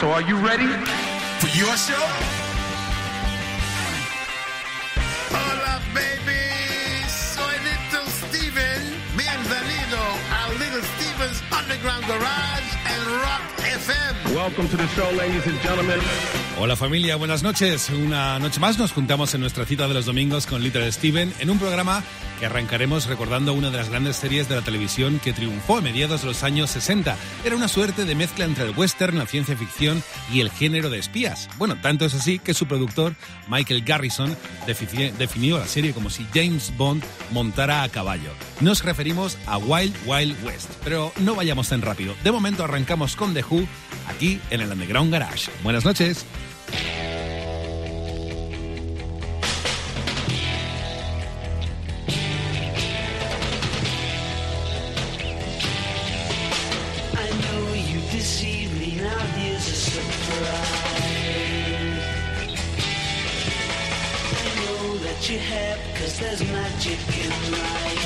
So are you ready? For your show? Hola, baby. Soy Little Steven. Bienvenido a Little Steven's Underground Garage and Rock FM. Welcome to the show, ladies and gentlemen. Hola familia, buenas noches. Una noche más nos juntamos en nuestra cita de los domingos con Little Steven en un programa que arrancaremos recordando una de las grandes series de la televisión que triunfó a mediados de los años 60. Era una suerte de mezcla entre el western, la ciencia ficción y el género de espías. Bueno, tanto es así que su productor, Michael Garrison, definió la serie como si James Bond montara a caballo. Nos referimos a Wild Wild West, pero no vayamos tan rápido. De momento arrancamos con The Who aquí en el Underground Garage. Buenas noches. There's magic in my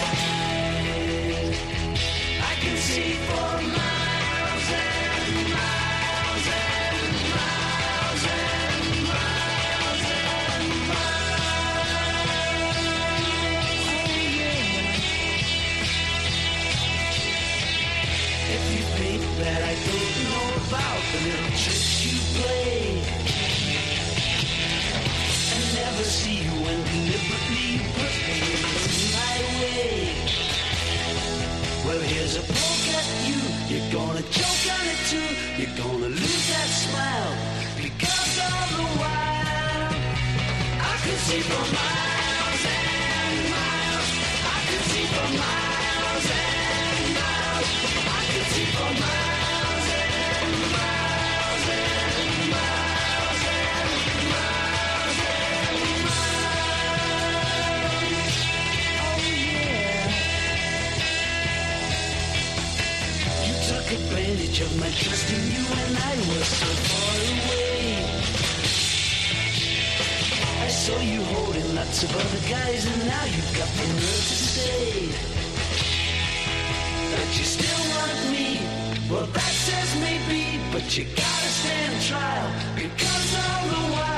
lots other guys and now you've got the nerve to say that you still want me. Well, that says maybe, but you gotta stand trial because all the while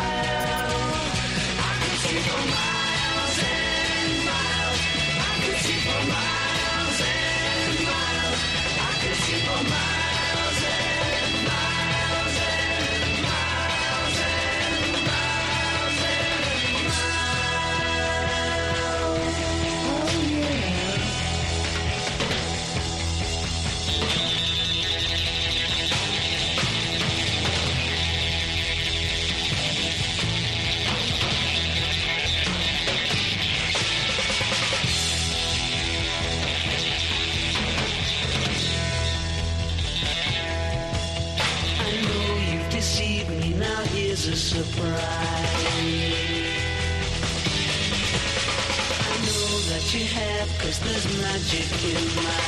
there's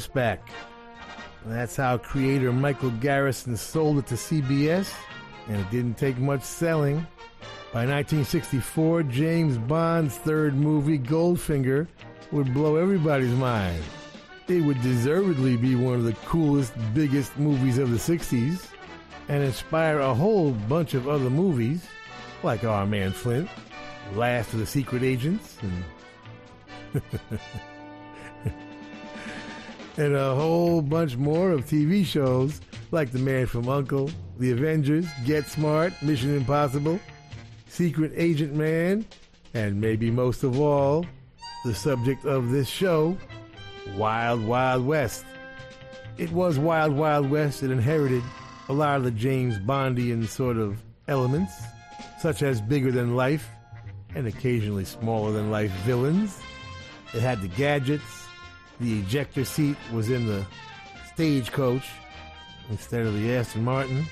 Horseback. That's how creator Michael Garrison sold it to CBS, and it didn't take much selling. By 1964, James Bond's third movie, Goldfinger, would blow everybody's mind. It would deservedly be one of the coolest, biggest movies of the 60s, and inspire a whole bunch of other movies, like Our Man Flint, Last of the Secret Agents, and and a whole bunch more of TV shows like The Man from Uncle, The Avengers, Get Smart, Mission Impossible, Secret Agent Man, and maybe most of all, the subject of this show, Wild Wild West. It was Wild Wild West that inherited a lot of the James Bondian sort of elements, such as bigger than life and occasionally smaller than life villains. It had the gadgets, the ejector seat was in the stagecoach instead of the Aston Martin.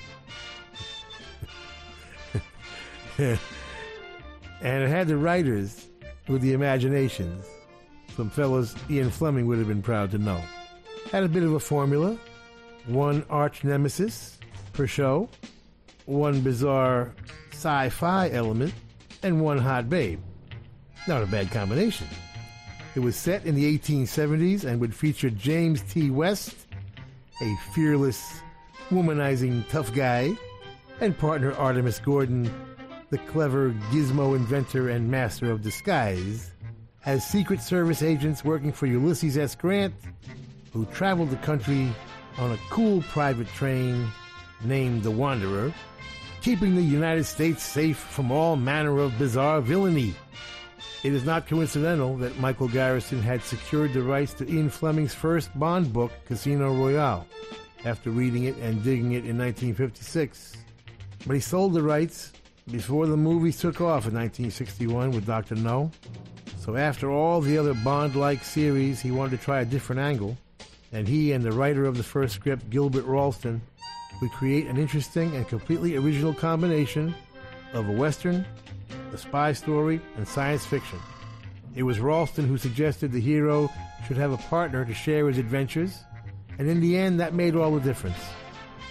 and it had the writers with the imaginations. Some fellas Ian Fleming would have been proud to know. Had a bit of a formula. One arch nemesis per show, one bizarre sci-fi element, and one hot babe. Not a bad combination. It was set in the 1870s and would feature James T. West, a fearless, womanizing tough guy, and partner Artemus Gordon, the clever gizmo inventor and master of disguise, as Secret Service agents working for Ulysses S. Grant, who traveled the country on a cool private train named the Wanderer, keeping the United States safe from all manner of bizarre villainy. It is not coincidental that Michael Garrison had secured the rights to Ian Fleming's first Bond book, Casino Royale, after reading it and digging it in 1956. But he sold the rights before the movies took off in 1961 with Dr. No. So after all the other Bond-like series, he wanted to try a different angle, and he and the writer of the first script, Gilbert Ralston, would create an interesting and completely original combination of a Western, a spy story, and science fiction. It was Ralston who suggested the hero should have a partner to share his adventures, and in the end, that made all the difference.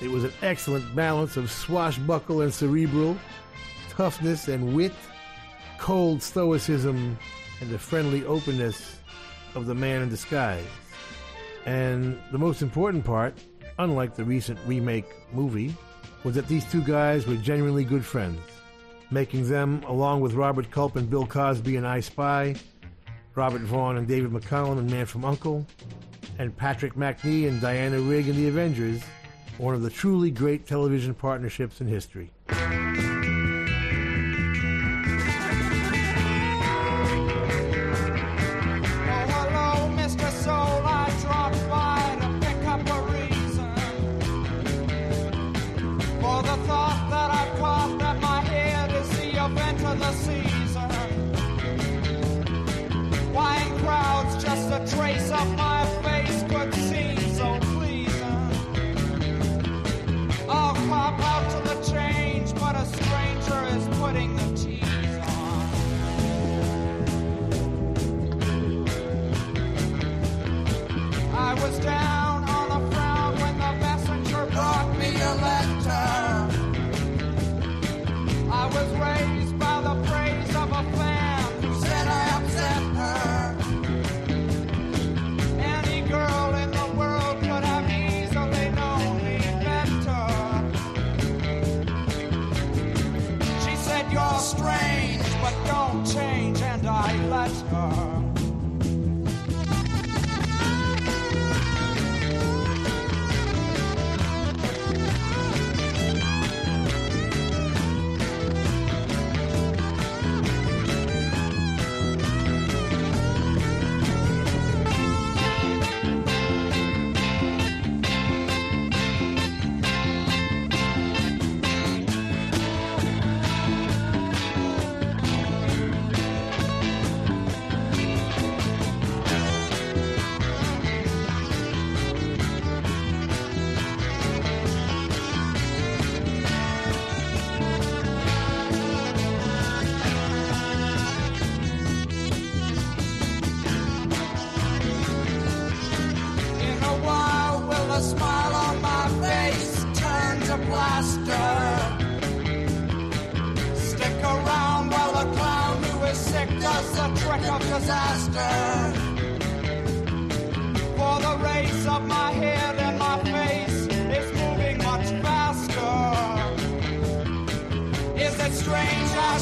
It was an excellent balance of swashbuckle and cerebral, toughness and wit, cold stoicism, and the friendly openness of the man in disguise. And the most important part, unlike the recent remake movie, was that these two guys were genuinely good friends, making them, along with Robert Culp and Bill Cosby in I Spy, Robert Vaughn and David McCallum in Man from Uncle, and Patrick Macnee and Diana Rigg in The Avengers, one of the truly great television partnerships in history.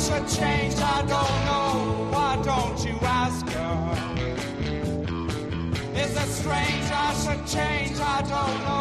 Should change? I don't know. Why don't you ask her? Is it strange I should change? I don't know.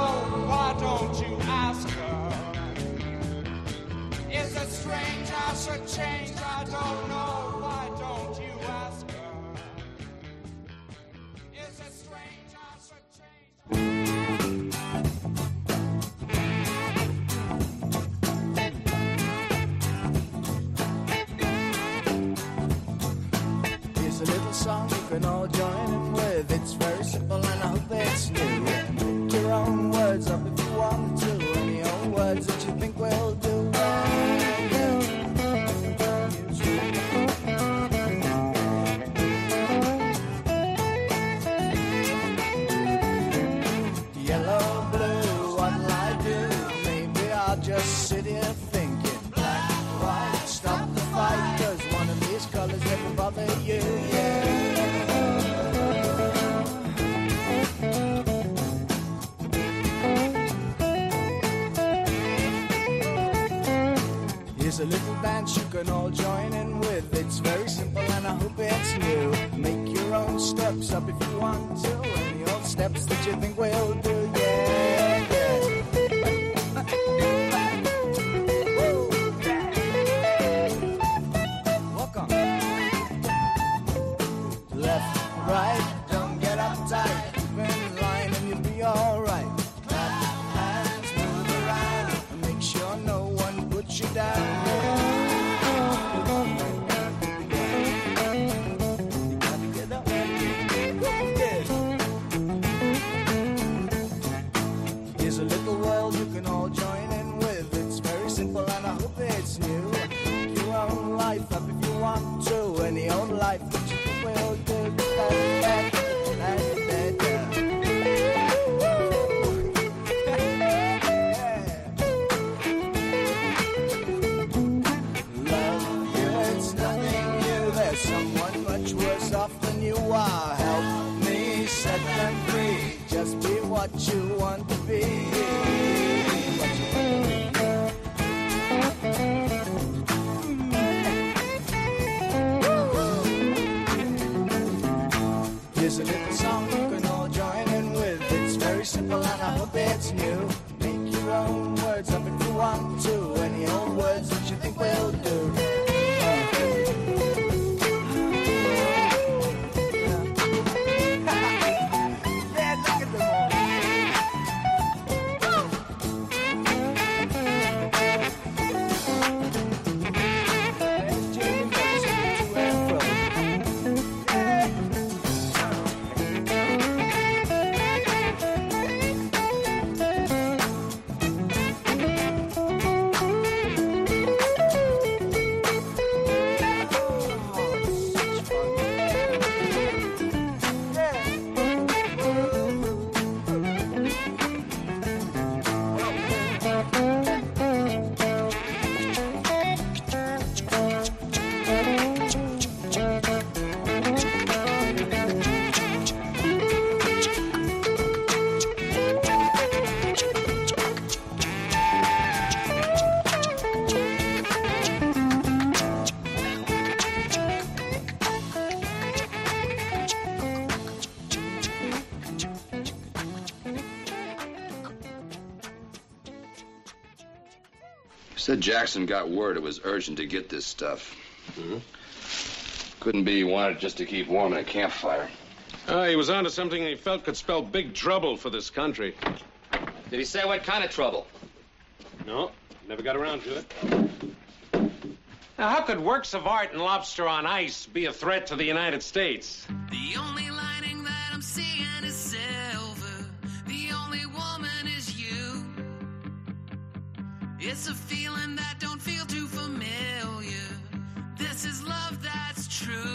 Said Jackson got word it was urgent to get this stuff. Mm-hmm. Couldn't be he wanted just to keep warm in a campfire. Uh, he was onto something he felt could spell big trouble for this country. Did he say what kind of trouble? No, never got around to it. Now, how could works of art and lobster on ice be a threat to the United States? The only It's a feeling that don't feel too familiar. This is love that's true.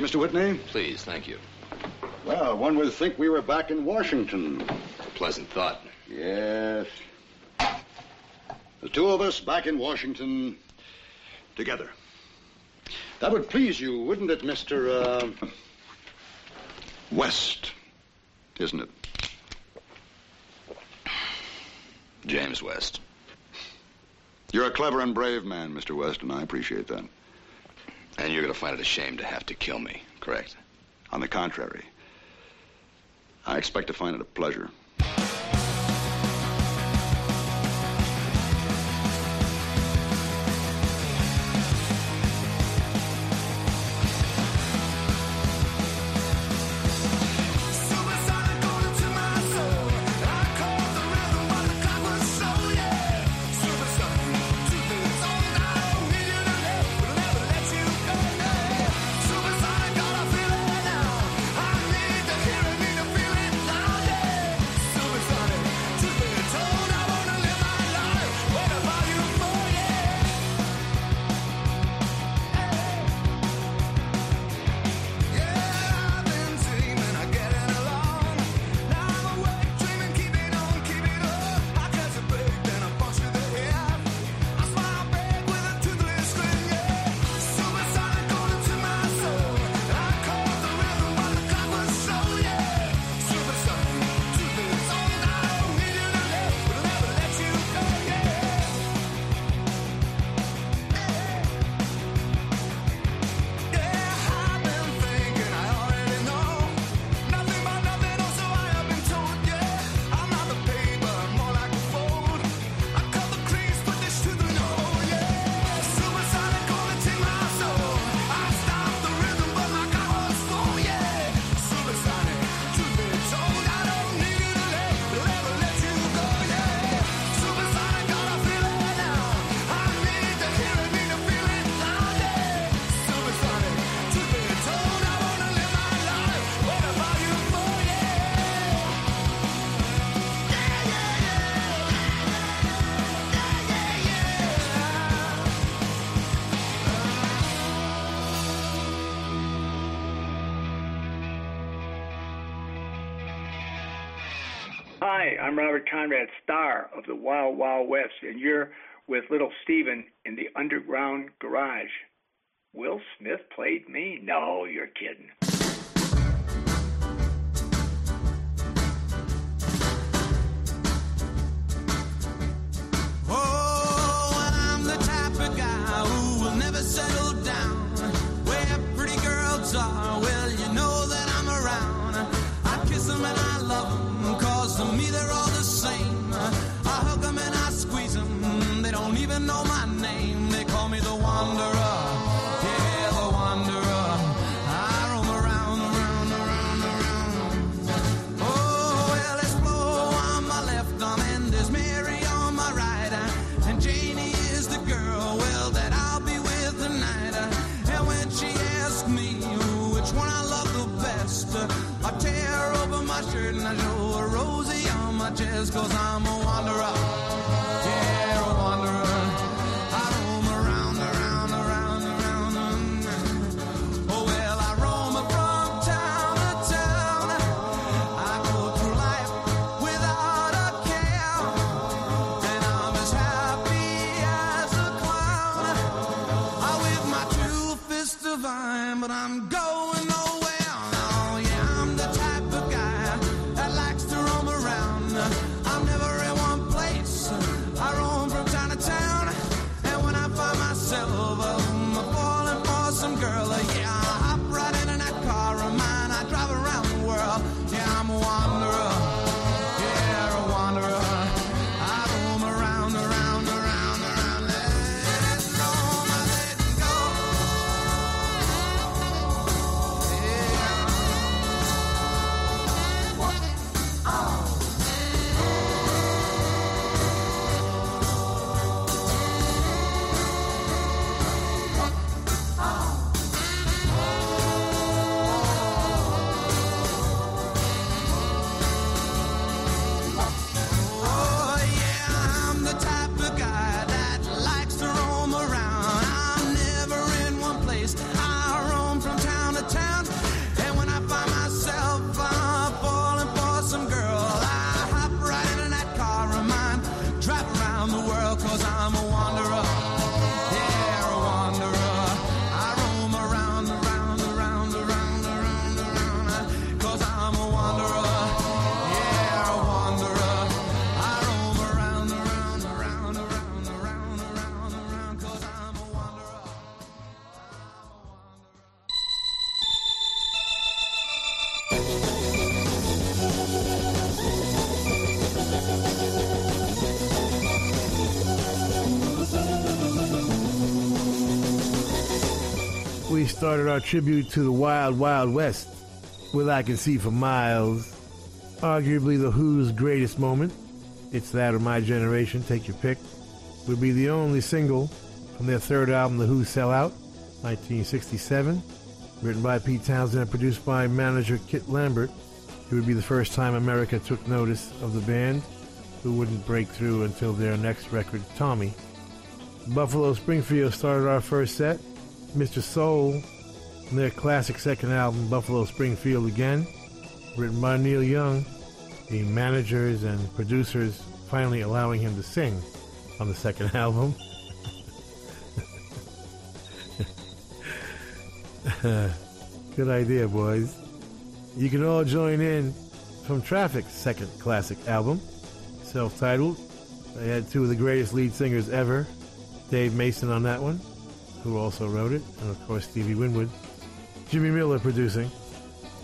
Mr. Whitney? Please, thank you. Well, one would think we were back in Washington. A pleasant thought. Yes. The two of us back in Washington together. That would please you, wouldn't it, Mr. Uh, West? Isn't it? James West. You're a clever and brave man, Mr. West, and I appreciate that. And you're going to find it a shame to have to kill me, correct? On the contrary, I expect to find it a pleasure. wild, wild west, and you're with little Steven cause I'm on started our tribute to the Wild Wild West with I Can See for Miles. Arguably the Who's greatest moment. It's that or My Generation, take your pick. Would be the only single from their third album, The Who Sell Out, 1967. Written by Pete Townshend and produced by manager Kit Lambert. It would be the first time America took notice of the band, who wouldn't break through until their next record, Tommy. Buffalo Springfield started our first set. Mr. Soul, from their classic second album, Buffalo Springfield Again, written by Neil Young, the managers and producers finally allowing him to sing on the second album. Good idea, boys. You can all join in from Traffic's second classic album, self titled. They had two of the greatest lead singers ever, Dave Mason on that one, who also wrote it, and of course Stevie Winwood. Jimmy Miller producing.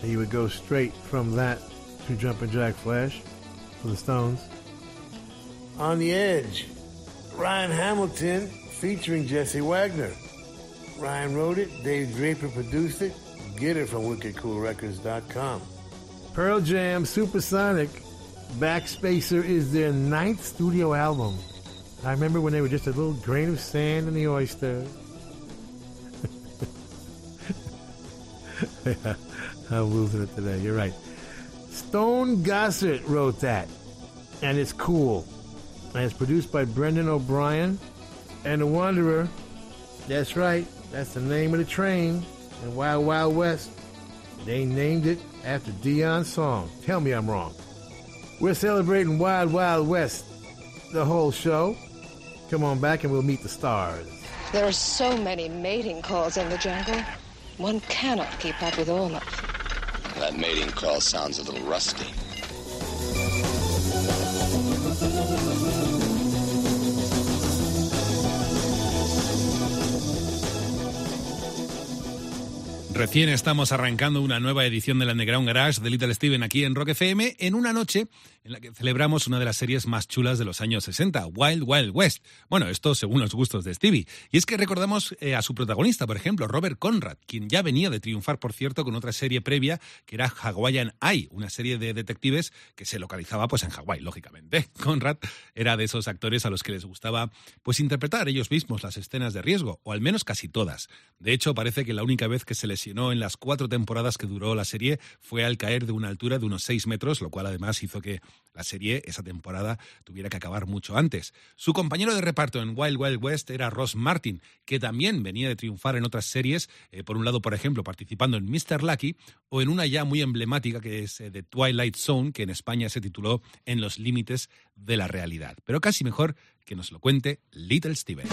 And you would go straight from that to Jumpin' Jack Flash for the Stones. On the Edge, Ryan Hamilton featuring Jesse Wagner. Ryan wrote it, Dave Draper produced it. Get it from wickedcoolrecords.com. Pearl Jam Supersonic Backspacer is their ninth studio album. I remember when they were just a little grain of sand in the oyster. I'm losing it today. You're right. Stone Gossard wrote that, and it's cool. And it's produced by Brendan O'Brien and The Wanderer. That's right. That's the name of the train in Wild Wild West. They named it after Dion's song. Tell me I'm wrong. We're celebrating Wild Wild West the whole show. Come on back and we'll meet the stars. There are so many mating calls in the jungle. One cannot keep up with all of. That mating call sounds a little rusty. Recién estamos arrancando una nueva edición del Underground Garage de Little Steven aquí en Rock FM en una noche en la que celebramos una de las series más chulas de los años 60, Wild Wild West. Bueno, esto según los gustos de Stevie. Y es que recordamos eh, a su protagonista, por ejemplo, Robert Conrad, quien ya venía de triunfar, por cierto, con otra serie previa que era Hawaiian Eye, una serie de detectives que se localizaba pues en Hawái, lógicamente. Conrad era de esos actores a los que les gustaba pues interpretar ellos mismos las escenas de riesgo, o al menos casi todas. De hecho, parece que la única vez que se lesionó en las cuatro temporadas que duró la serie fue al caer de una altura de unos seis metros, lo cual además hizo que la serie esa temporada tuviera que acabar mucho antes. Su compañero de reparto en Wild Wild West era Ross Martin, que también venía de triunfar en otras series, eh, por un lado, por ejemplo, participando en Mr. Lucky o en una ya muy emblemática que es eh, The Twilight Zone, que en España se tituló En los límites de la realidad. Pero casi mejor que nos lo cuente Little Steven.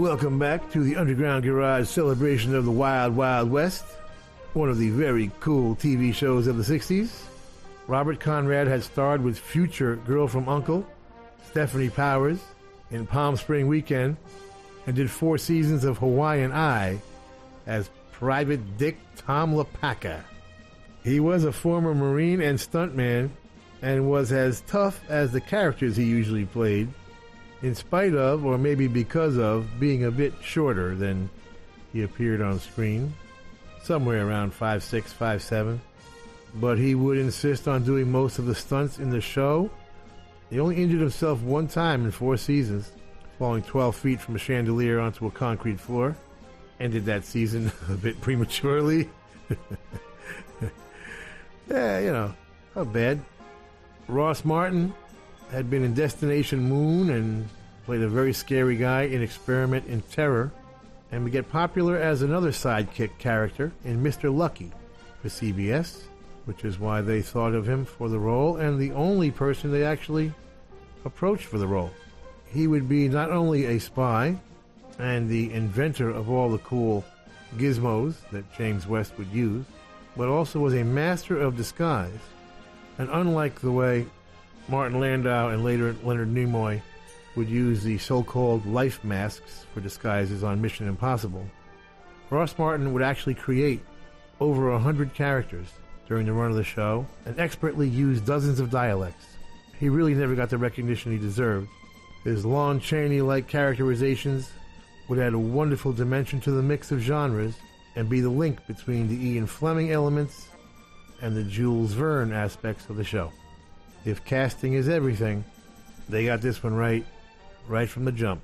Welcome back to the Underground Garage celebration of the Wild Wild West, one of the very cool TV shows of the 60s. Robert Conrad had starred with future Girl from Uncle, Stefanie Powers, in Palm Spring Weekend, and did four seasons of Hawaiian Eye as Private Dick Tom Lopaka. He was a former Marine and stuntman and was as tough as the characters he usually played in spite of, or maybe because of, being a bit shorter than he appeared on screen, somewhere around 5'6, 5'7. But he would insist on doing most of the stunts in the show. He only injured himself one time in four seasons, falling 12 feet from a chandelier onto a concrete floor. Ended that season a bit prematurely. yeah, you know, not bad. Ross Martin had been in Destination Moon and played a very scary guy in Experiment in Terror, and would get popular as another sidekick character in Mr. Lucky for CBS, which is why they thought of him for the role and the only person they actually approached for the role. He would be not only a spy and the inventor of all the cool gizmos that James West would use, but also was a master of disguise. And unlike the way Martin Landau and later Leonard Nimoy would use the so-called life masks for disguises on Mission Impossible, Ross Martin would actually create over a hundred characters during the run of the show and expertly use dozens of dialects. He really never got the recognition he deserved. His Lon Chaney-like characterizations would add a wonderful dimension to the mix of genres and be the link between the Ian Fleming elements and the Jules Verne aspects of the show. If casting is everything, they got this one right, right from the jump.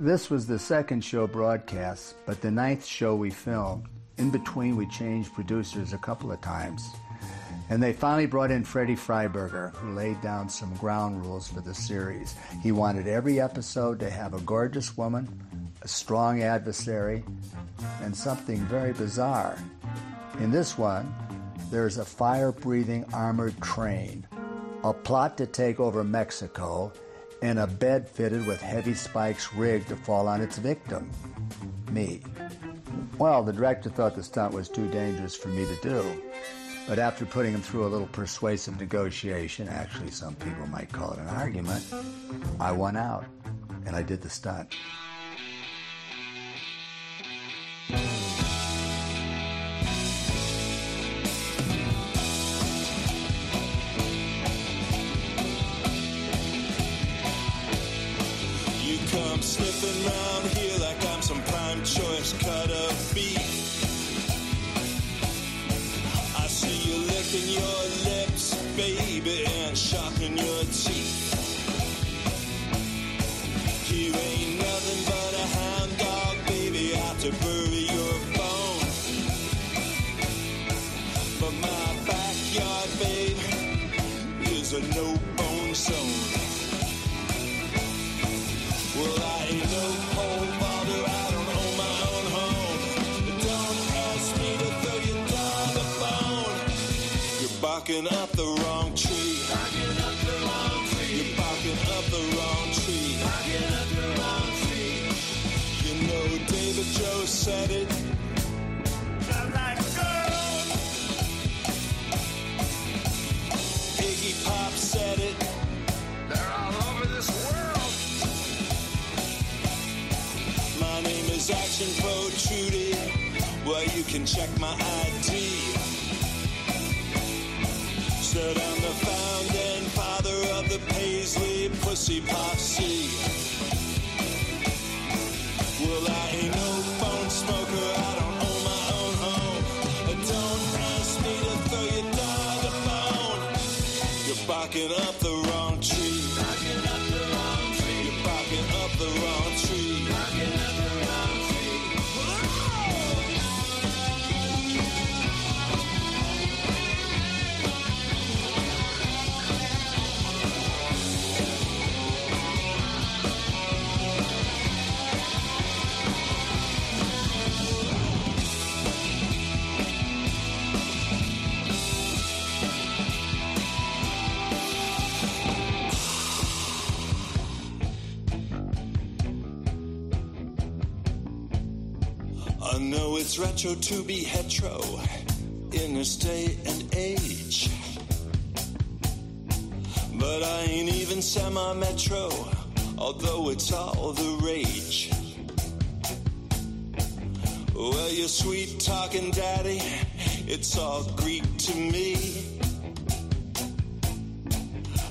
This was the second show broadcast, but the ninth show we filmed. In between, we changed producers a couple of times. And they finally brought in Freddie Freiberger, who laid down some ground rules for the series. He wanted every episode to have a gorgeous woman, a strong adversary, and something very bizarre. In this one, there's a fire breathing armored train, a plot to take over Mexico, and a bed fitted with heavy spikes rigged to fall on its victim me. Well, the director thought the stunt was too dangerous for me to do. But after putting him through a little persuasive negotiation, actually, some people might call it an argument, I won out and I did the stunt. Sniffing round here like I'm some prime choice cut of beef. I see you licking your lips, baby, and sharpening your can check my ID. Said I'm the founding father of the Paisley Pussy Posse. Well, I ain't no phone smoker. I don't own my own home. But don't ask me to throw your dog a bone. You're barking up. retro to be hetero in this day and age. But I ain't even semi metro, although it's all the rage. Well, your sweet talking daddy, it's all Greek to me.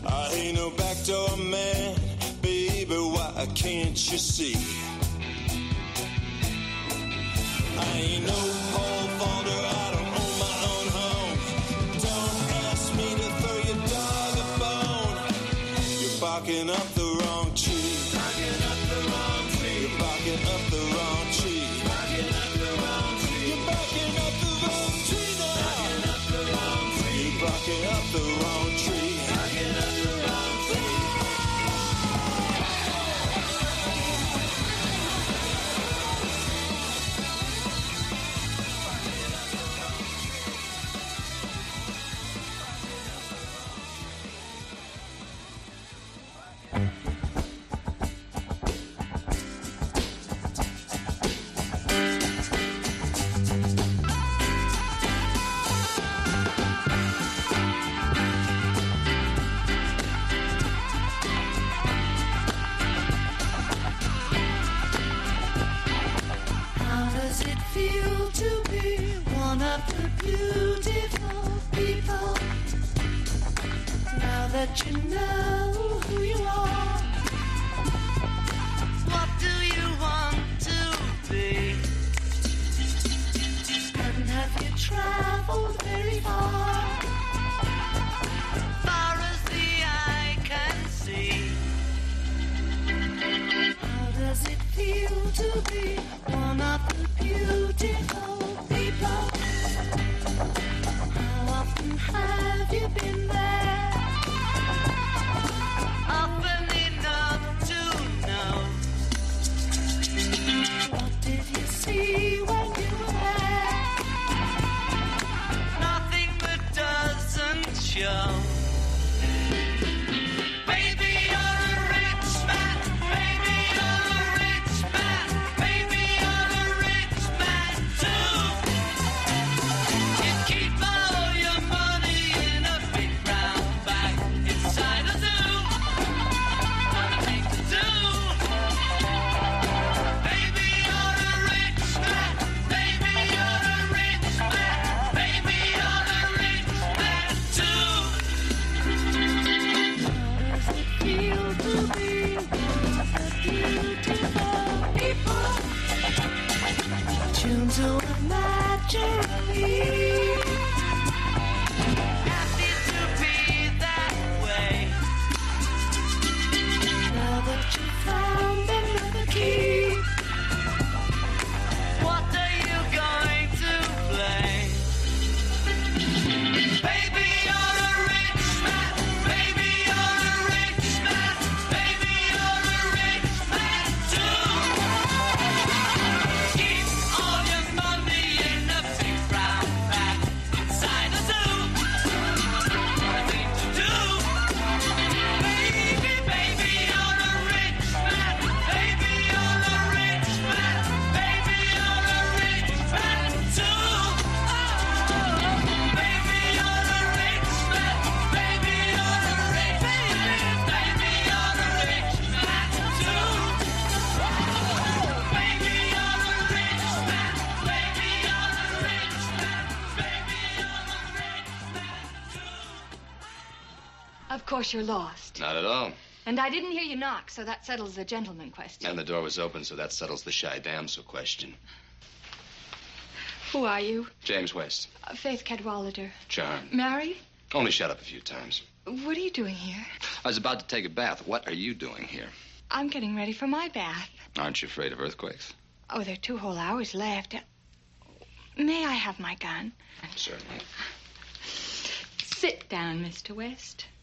I ain't no backdoor man, baby, why can't you see? I know. Course you're lost. Not at all. And I didn't hear you knock, so that settles the gentleman question. And the door was open, so that settles the shy damsel question. Who are you? James West. Uh, Faith Cadwallader. Charm. Married? Only shut up a few times. What are you doing here? I was about to take a bath. What are you doing here? I'm getting ready for my bath. Aren't you afraid of earthquakes? Oh, there are two whole hours left. May I have my gun? Certainly. Sit down, Mr. West.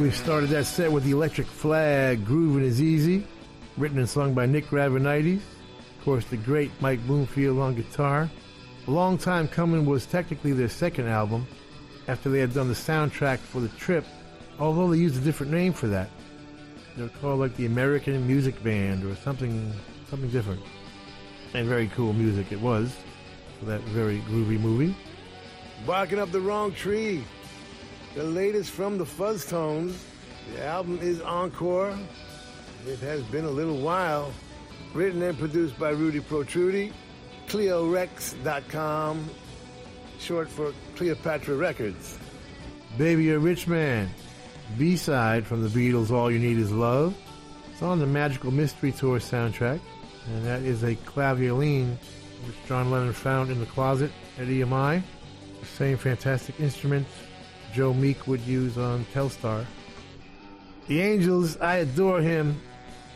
We started that set with the Electric Flag, Grooving is Easy, written and sung by Nick Gravenites. Of course, the great Mike Bloomfield on guitar. A long time coming was technically their second album after they had done the soundtrack for The Trip, although they used a different name for that. They were called like the American Music Band or something, something different. And very cool music it was for that very groovy movie. Barking up the wrong tree. The latest from the Fuzztones. The album is Encore. It has been a little while. Written and produced by Rudy Protrudy. Cleorecs.com, short for Cleopatra Records. Baby, You're a Rich Man. B-side from the Beatles' All You Need Is Love. It's on the Magical Mystery Tour soundtrack. And that is a clavioline which John Lennon found in the closet at EMI. The same fantastic instruments Joe Meek would use on Telstar. The Angels, I Adore Him.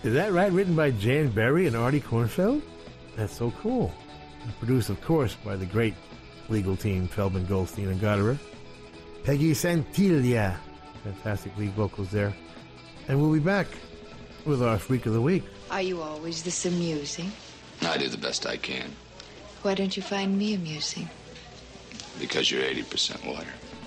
Is that right? Written by Jan Berry and Artie Kornfeld? That's so cool. And produced, of course, by the great legal team Feldman, Goldstein, and Gottehrer. Peggy Santiglia. Fantastic lead vocals there. And we'll be back with our Freak of the Week. Are you always this amusing? I do the best I can Why don't you find me amusing? because you're 80% lawyer.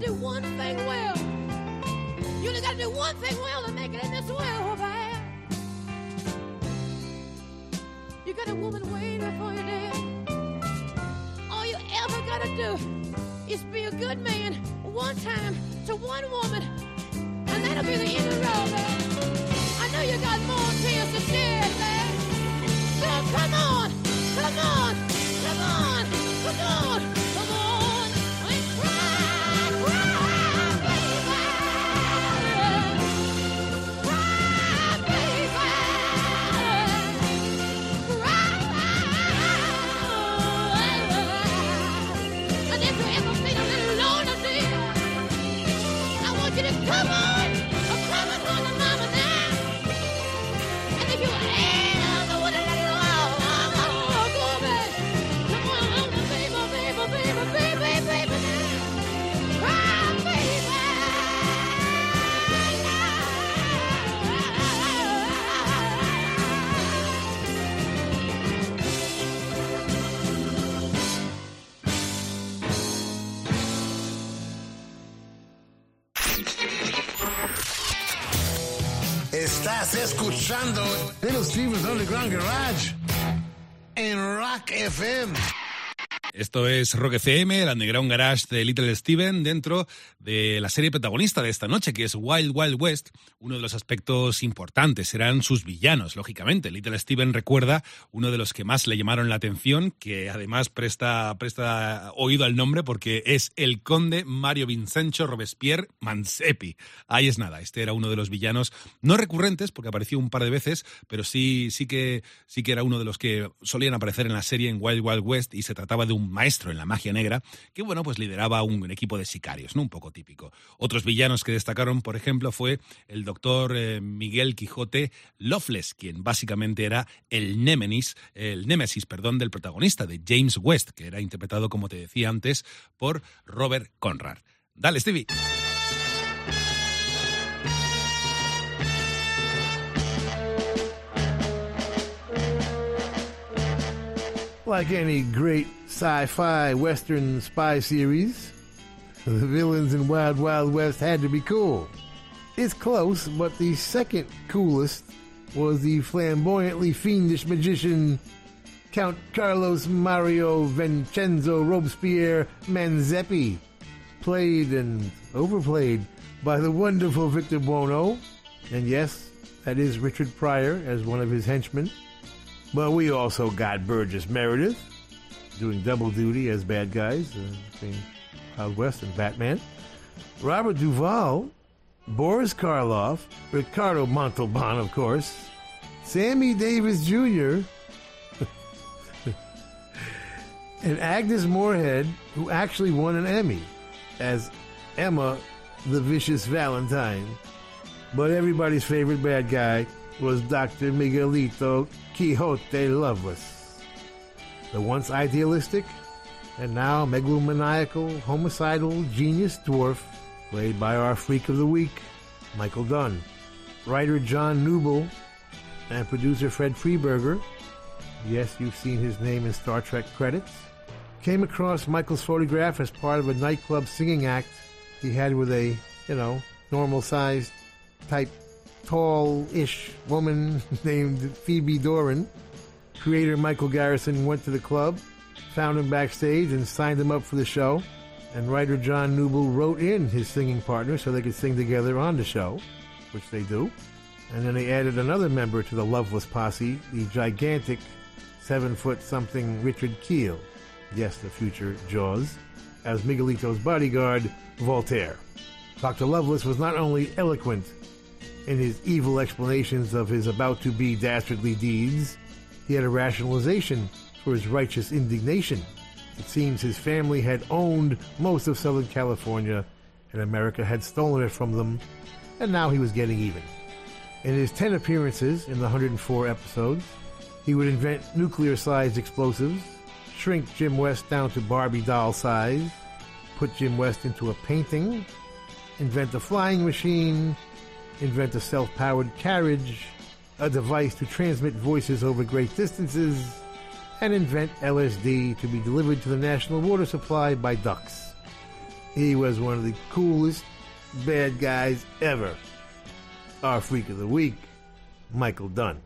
Do one thing well. You only gotta do one thing well to make it in this world, babe. You got a woman waiting for you there. All you ever gotta do is be a good man one time to one woman, and that'll be the end of the road, babe. I know you got more tears to shed, babe. So come on, come on, come on, come on, Escuchando Little Steven's Underground Garage en Rock FM. Esto es Rock FM, el Underground Garage de Little Steven, dentro de la serie protagonista de esta noche, que es Wild Wild West. Uno de los aspectos importantes serán sus villanos, lógicamente. Little Steven recuerda uno de los que más le llamaron la atención, que además presta, presta oído al nombre porque es el conde Mario Vincenzo Robespierre Mansepi. Ahí es nada, este era uno de los villanos no recurrentes, porque apareció un par de veces, pero sí, sí, que, sí que era uno de los que solían aparecer en la serie en Wild Wild West y se trataba de un maestro en la magia negra que, bueno, pues lideraba un equipo de sicarios, ¿no? Un poco típico. Otros villanos que destacaron, por ejemplo, fue el doctor eh, Miguel Quijote Loveless, quien básicamente era el némesis, el némesis, perdón, del protagonista, de James West, que era interpretado, como te decía antes, por Robert Conrad. Dale, Stevie. Like any great sci fi Western spy series, the villains in Wild Wild West had to be cool. It's close, but the second coolest was the flamboyantly fiendish magician Count Carlos Mario Vincenzo Robespierre Manzeppi, played and overplayed by the wonderful Victor Buono. And yes, that is Richard Pryor as one of his henchmen. But we also got Burgess Meredith doing double duty as bad guys uh, Wild West and Batman. Robert Duvall Boris Karloff, Ricardo Montalban, of course, Sammy Davis Jr., and Agnes Moorehead, who actually won an Emmy as Emma the Vicious Valentine. But everybody's favorite bad guy was Dr. Miguelito Quixote Loveless. The once idealistic and now megalomaniacal, homicidal genius dwarf, played by our freak of the week, Michael Dunn. Writer John Kneubuhl and producer Fred Freiberger, yes, you've seen his name in Star Trek credits, came across Michael's photograph as part of a nightclub singing act he had with a, you know, normal sized type tall-ish woman named Phoebe Dorin. Creator Michael Garrison went to the club, found him backstage, and signed him up for the show. And writer John Kneubuhl wrote in his singing partner so they could sing together on the show, which they do. And then they added another member to the Loveless posse, the gigantic seven foot something Richard Kiel. Yes, the future Jaws, as Miguelito's bodyguard, Voltaire. Dr. Loveless was not only eloquent in his evil explanations of his about to be dastardly deeds, he had a rationalization for his righteous indignation. It seems his family had owned most of Southern California, and America had stolen it from them, and now he was getting even. In his 10 appearances in the 104 episodes, he would invent nuclear sized explosives, shrink Jim West down to Barbie doll size, put Jim West into a painting, invent a flying machine, invent a self powered carriage, a device to transmit voices over great distances, and invent LSD to be delivered to the national water supply by ducks. He was one of the coolest bad guys ever. Our Freak of the Week, Michael Dunn.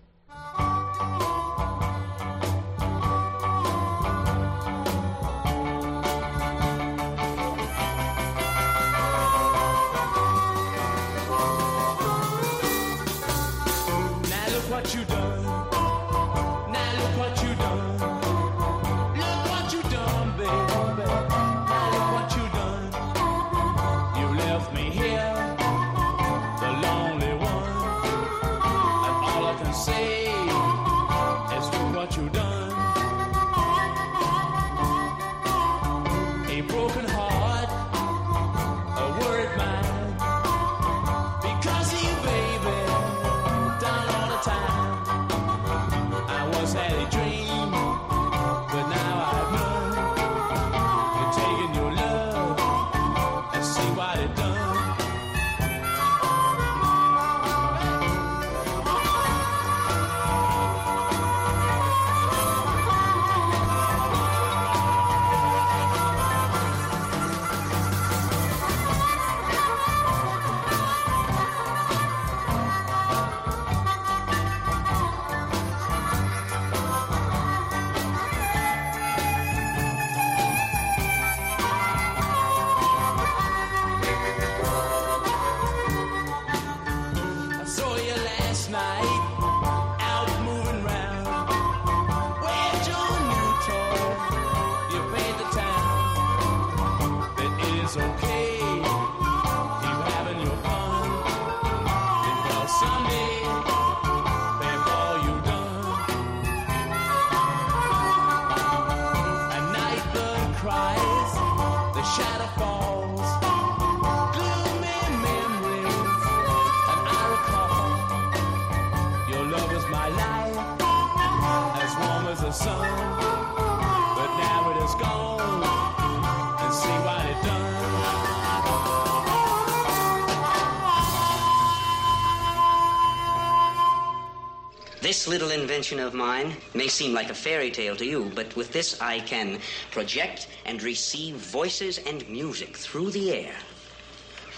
Little invention of mine may seem like a fairy tale to you, but with this I can project and receive voices and music through the air.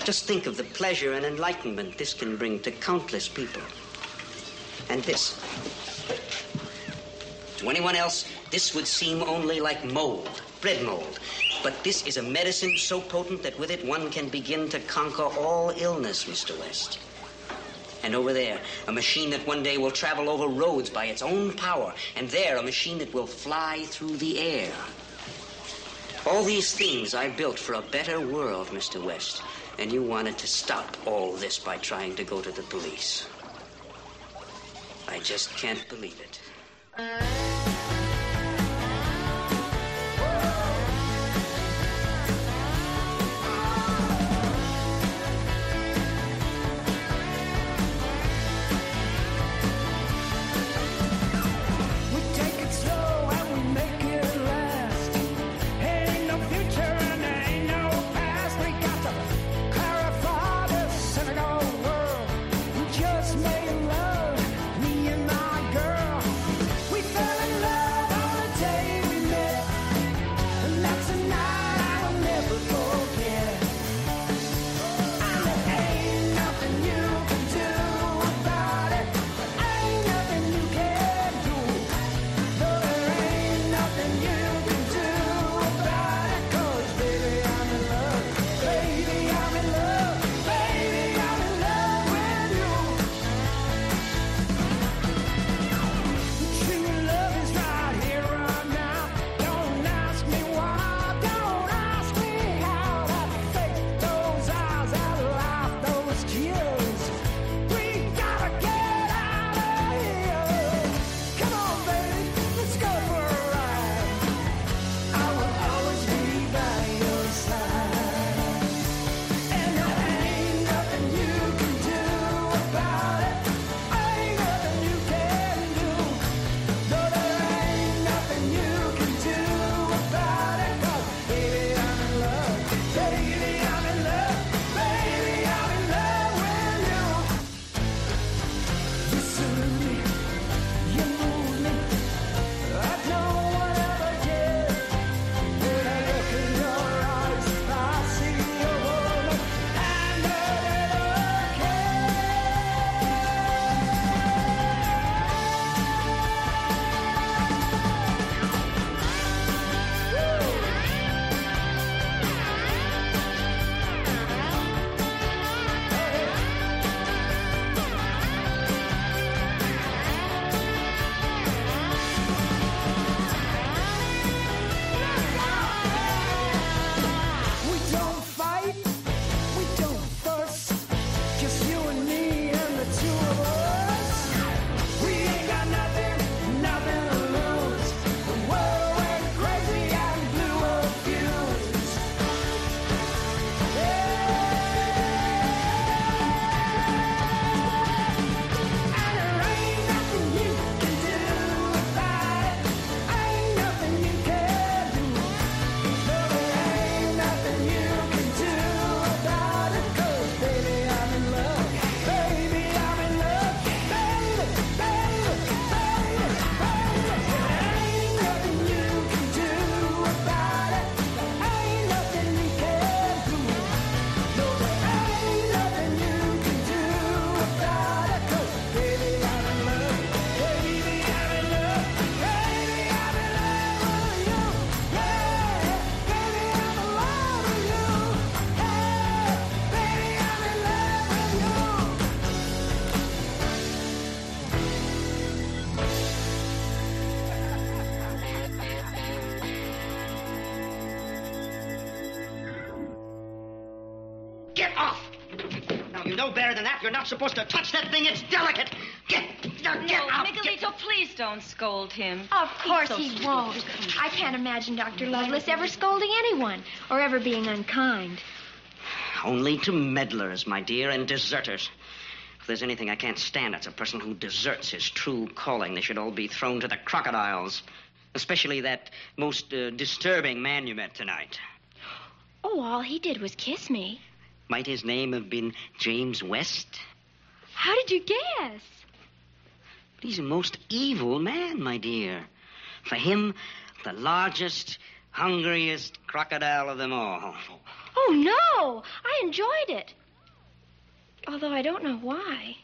Just think of the pleasure and enlightenment this can bring to countless people. And this. To anyone else, this would seem only like mold, bread mold. But this is a medicine so potent that with it one can begin to conquer all illness, Mr. West. And over there, a machine that one day will travel over roads by its own power. And there, a machine that will fly through the air. All these things I built for a better world, Mr. West. And you wanted to stop all this by trying to go to the police. I just can't believe it. that thing. It's delicate. Get, get no, out. Miguelito, please don't scold him. Of course so he won't. I can't imagine Dr. Loveless ever scolding anyone or ever being unkind. Only to meddlers, my dear, and deserters. If there's anything I can't stand, it's a person who deserts his true calling. They should all be thrown to the crocodiles, especially that most uh, disturbing man you met tonight. Oh, all he did was kiss me. Might his name have been James West? How did you guess? But he's a most evil man, my dear. For him, the largest, hungriest crocodile of them all. Oh, no! I enjoyed it. Although I don't know why.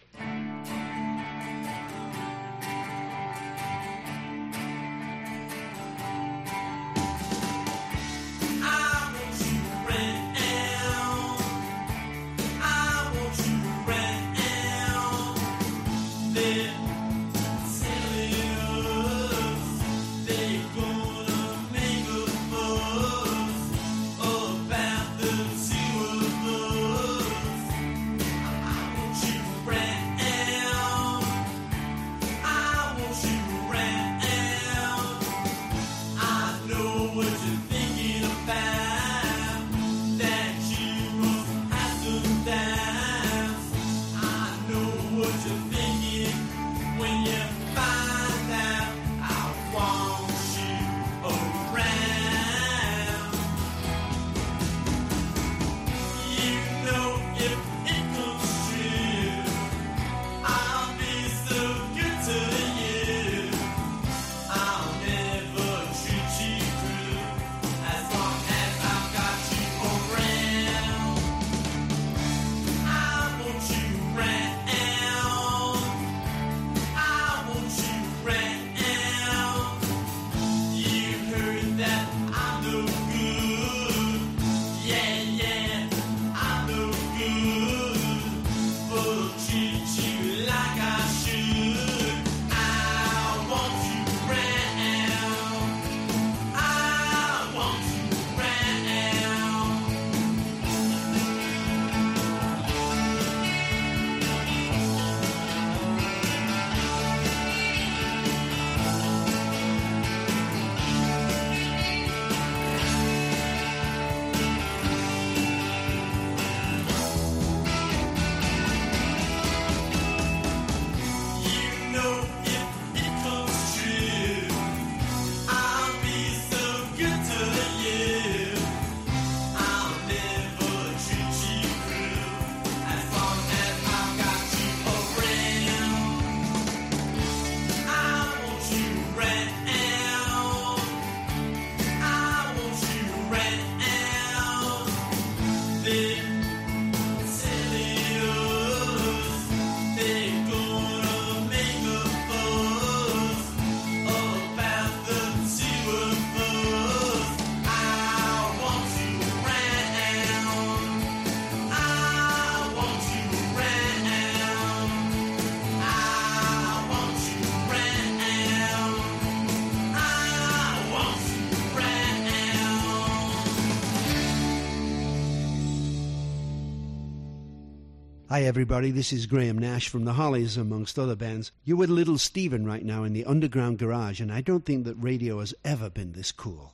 Hi, everybody. This is Graham Nash from the Hollies, amongst other bands. You're with Little Steven right now in the Underground Garage, and I don't think that radio has ever been this cool.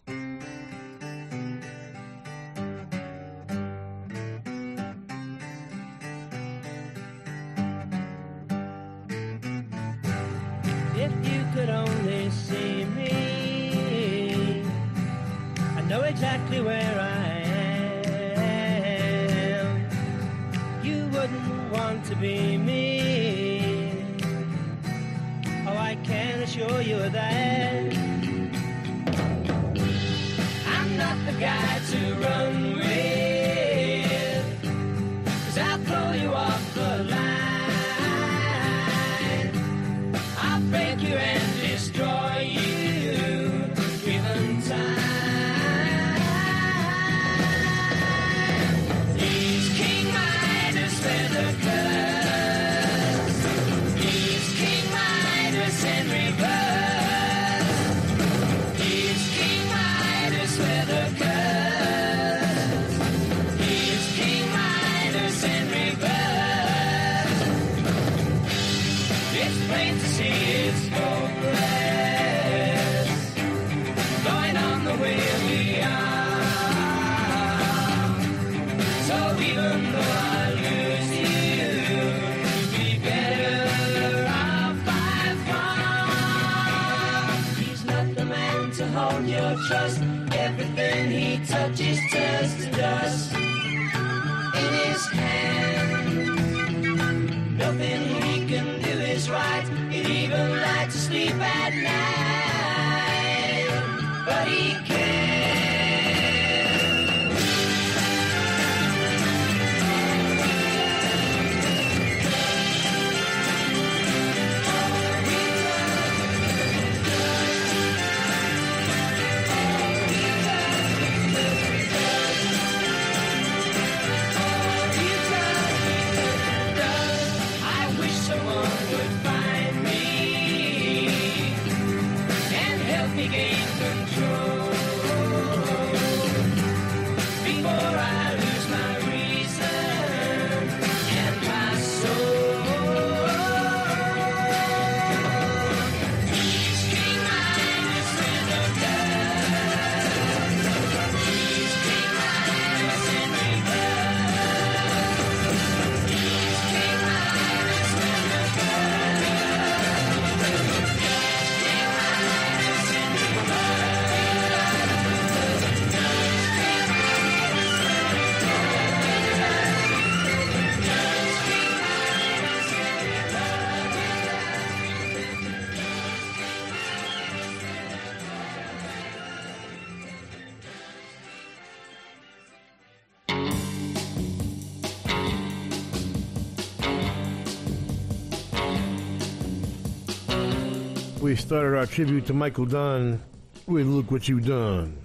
We started our tribute to Michael Dunn with Look What You Done.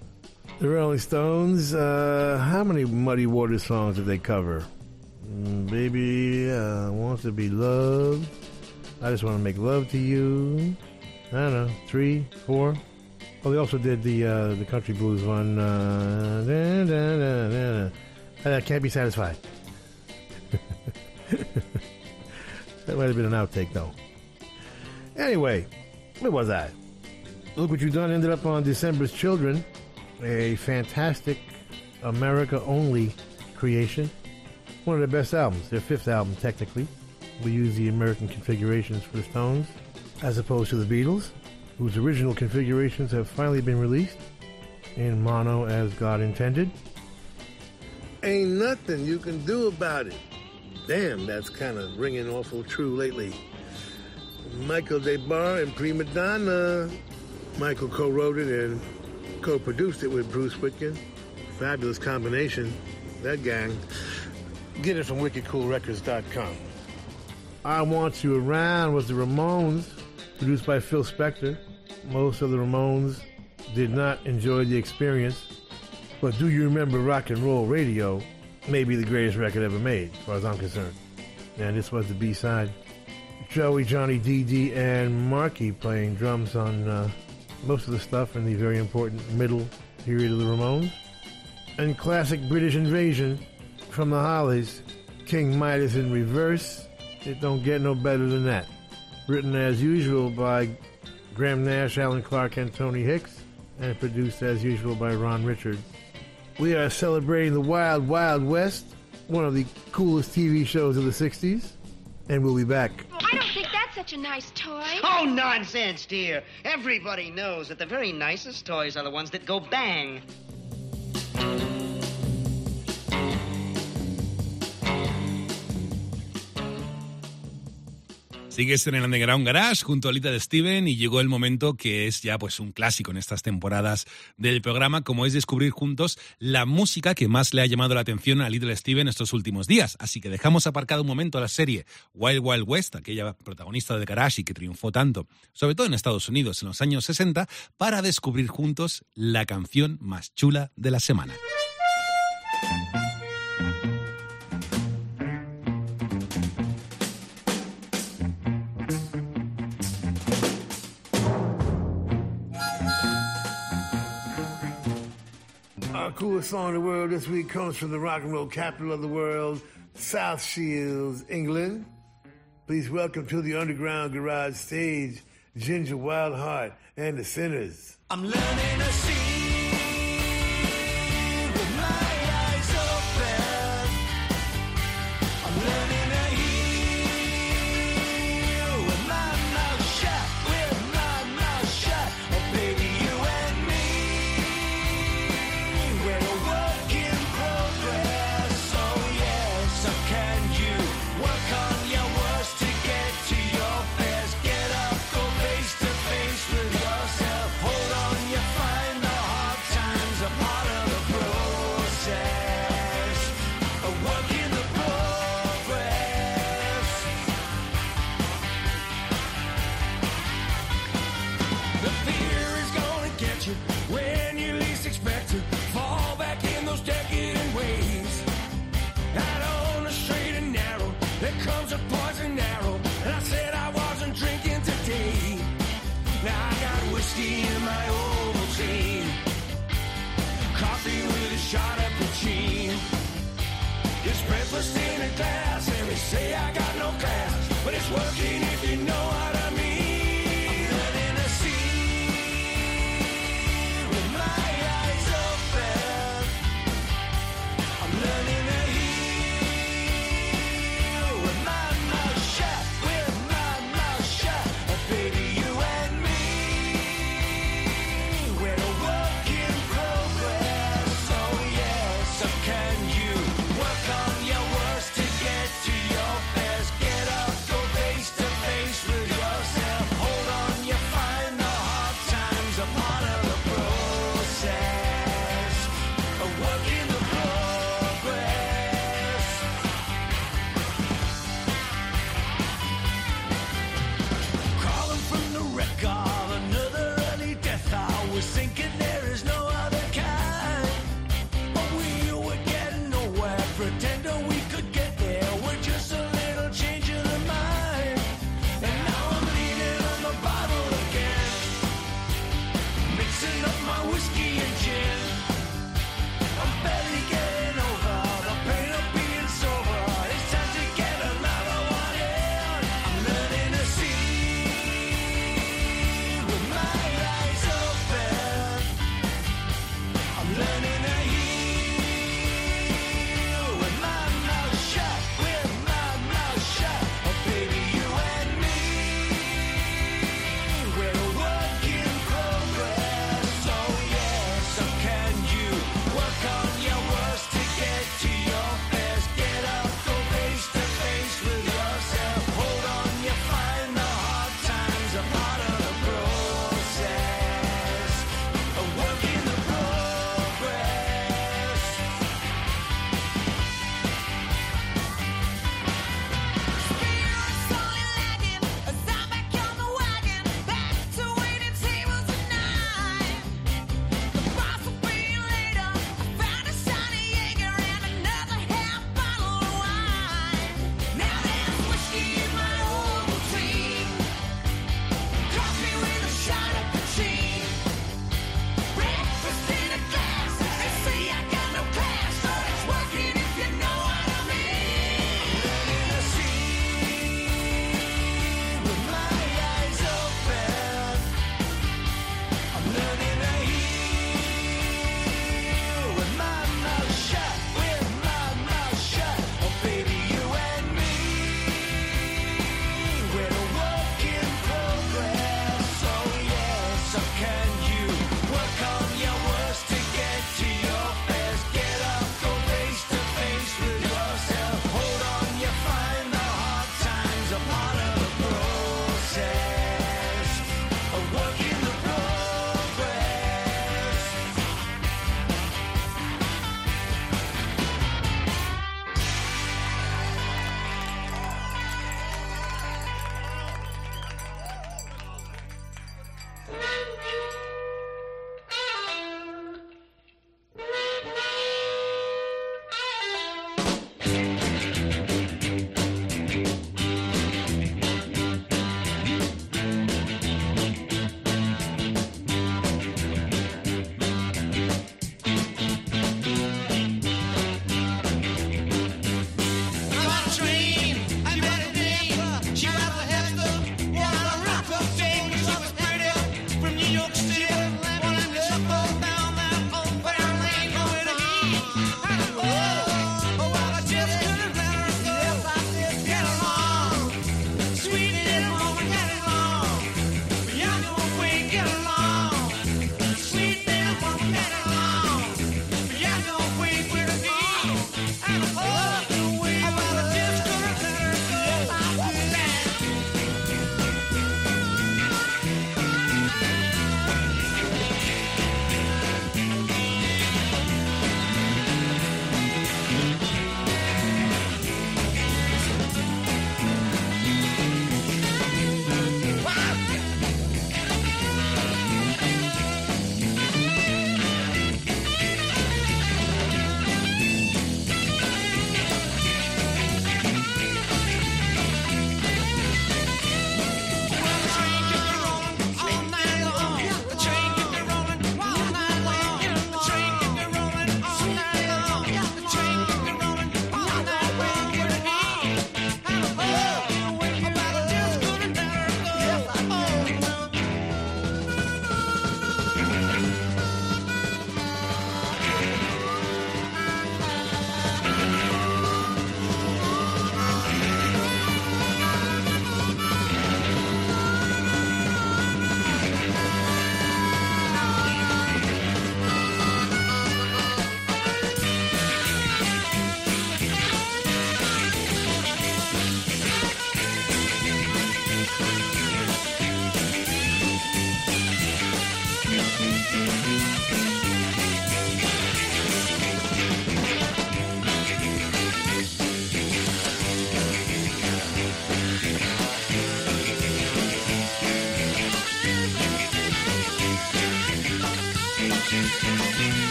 The Rolling Stones, uh, how many Muddy Water songs did they cover? Mm, baby, uh, wants to be loved. I just want to make love to you. I don't know, three, four. Well, they also did the uh, the country blues one. Uh, da, da, da. I can't be satisfied. that might have been an outtake, though. Anyway, where was I? Look what you've done. Ended up on December's Children, a fantastic America-only creation. One of their best albums. Their fifth album, technically. We use the American configurations for the Stones, as opposed to the Beatles, whose original configurations have finally been released in mono as God intended. Ain't nothing you can do about it. Damn, that's kind of ringing awful true lately. Michael DeBar and Prima Donna. Michael co-wrote it and co-produced it with Bruce Witkin. Fabulous combination. That gang. Get it from wickedcoolrecords.com. I Want You Around was the Ramones, produced by Phil Spector. Most of the Ramones did not enjoy the experience, but do you remember Rock and Roll Radio? Maybe the greatest record ever made, as far as I'm concerned. And this was the B-side. Joey, Johnny, Dee, and Marky playing drums on uh, most of the stuff in the very important middle period of the Ramones. And classic British Invasion from the Hollies, King Midas in reverse. It don't get no better than that. Written as usual by Graham Nash, Allan Clarke, and Tony Hicks, and produced as usual by Ron Richard. We are celebrating the Wild Wild West, one of the coolest TV shows of the 60s, and we'll be back. I don't think that's such a nice toy. Oh, nonsense, dear. Everybody knows that the very nicest toys are the ones that go bang. Sigues en el Underground Garage junto a Little Steven y llegó el momento que es ya pues un clásico en estas temporadas del programa, como es descubrir juntos la música que más le ha llamado la atención a Little Steven estos últimos días. Así que dejamos aparcado un momento la serie Wild Wild West, aquella protagonista de Garage y que triunfó tanto, sobre todo en Estados Unidos en los años 60, para descubrir juntos la canción más chula de la semana. Song in the world this week comes from the rock and roll capital of the world, South Shields, England. Please welcome to the Underground Garage stage, Ginger Wildheart and the Sinners. I'm learning to see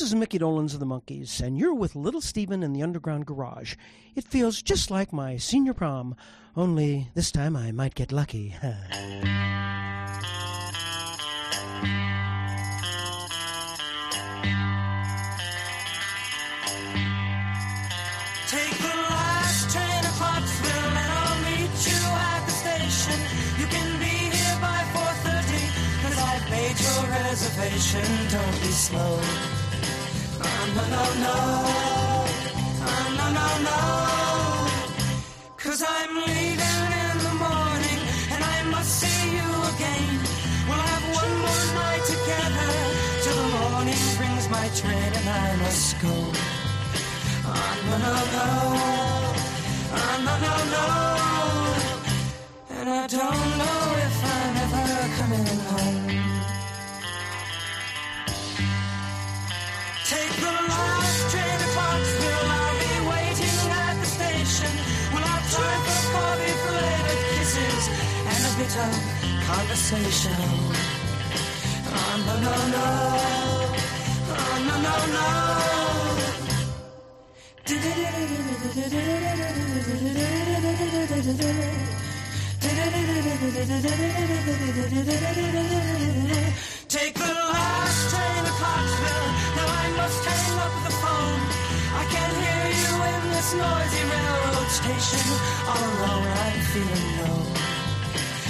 This is Micky Dolenz of the Monkees, and you're with Little Steven in the Underground Garage. It feels just like my senior prom, only this time I might get lucky. Take the last train to Pottsville and I'll meet you at the station. You can be here by 4.30 I've made your reservation. Don't be slow. No, no, no. No, no, I'm leaving in the morning and I must see you again. We'll have one more night together till the morning brings my train and I must go. Oh, no, no, no. Oh, no, no, no. And I don't know if a conversation. Oh, no, no, no. Oh, no, no, no. Take the last train to Pottsville. Now I must hang up the phone. I can't hear you in this noisy railroad station. All alone, I'm feeling low.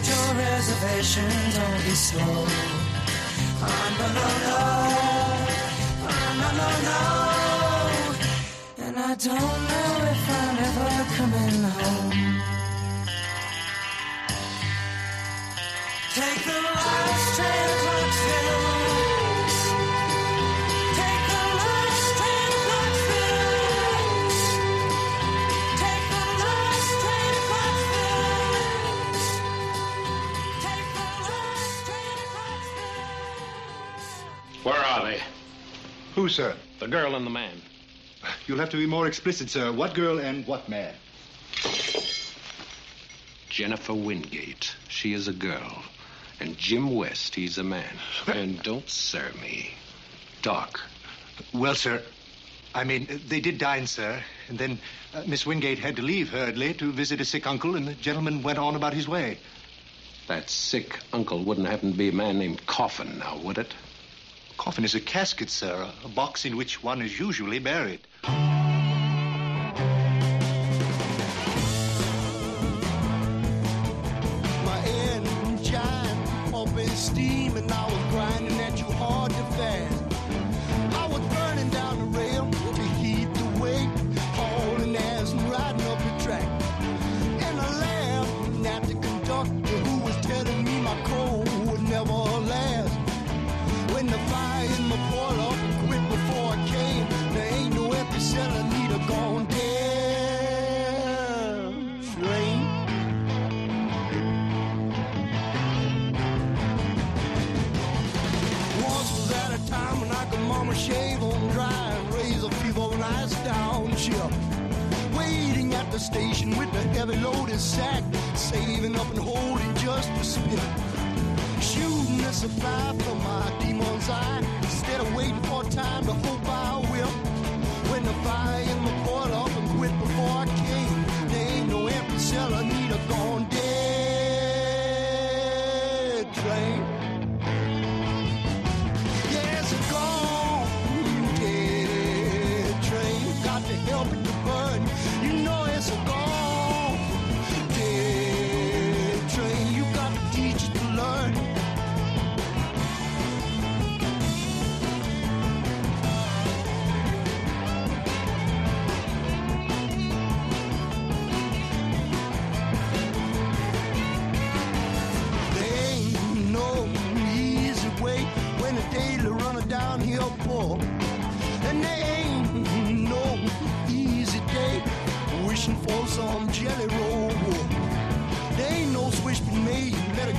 laid your reservation. Don't be slow. Oh, no, no, no. Oh, no, no, no. And I don't know if I'm ever coming home. Take the Who, sir? The girl and the man. You'll have to be more explicit, sir. What girl and what man? Jennifer Wingate. She is a girl. And Jim West, he's a man. And don't sir me. Doc. Well, sir, I mean, they did dine, sir. And then uh, Miss Wingate had to leave hurriedly to visit a sick uncle, and the gentleman went on about his way. That sick uncle wouldn't happen to be a man named Coffin, now, would it? Coffin is a casket, sir, a, a box in which one is usually buried. station with the heavy load loaded sack, saving up and holding just to spit. Shooting a supply from my demon's eye, instead of waiting for time to hope I will. When the fire in my boiled off and quit before I came, there ain't no empty cellar.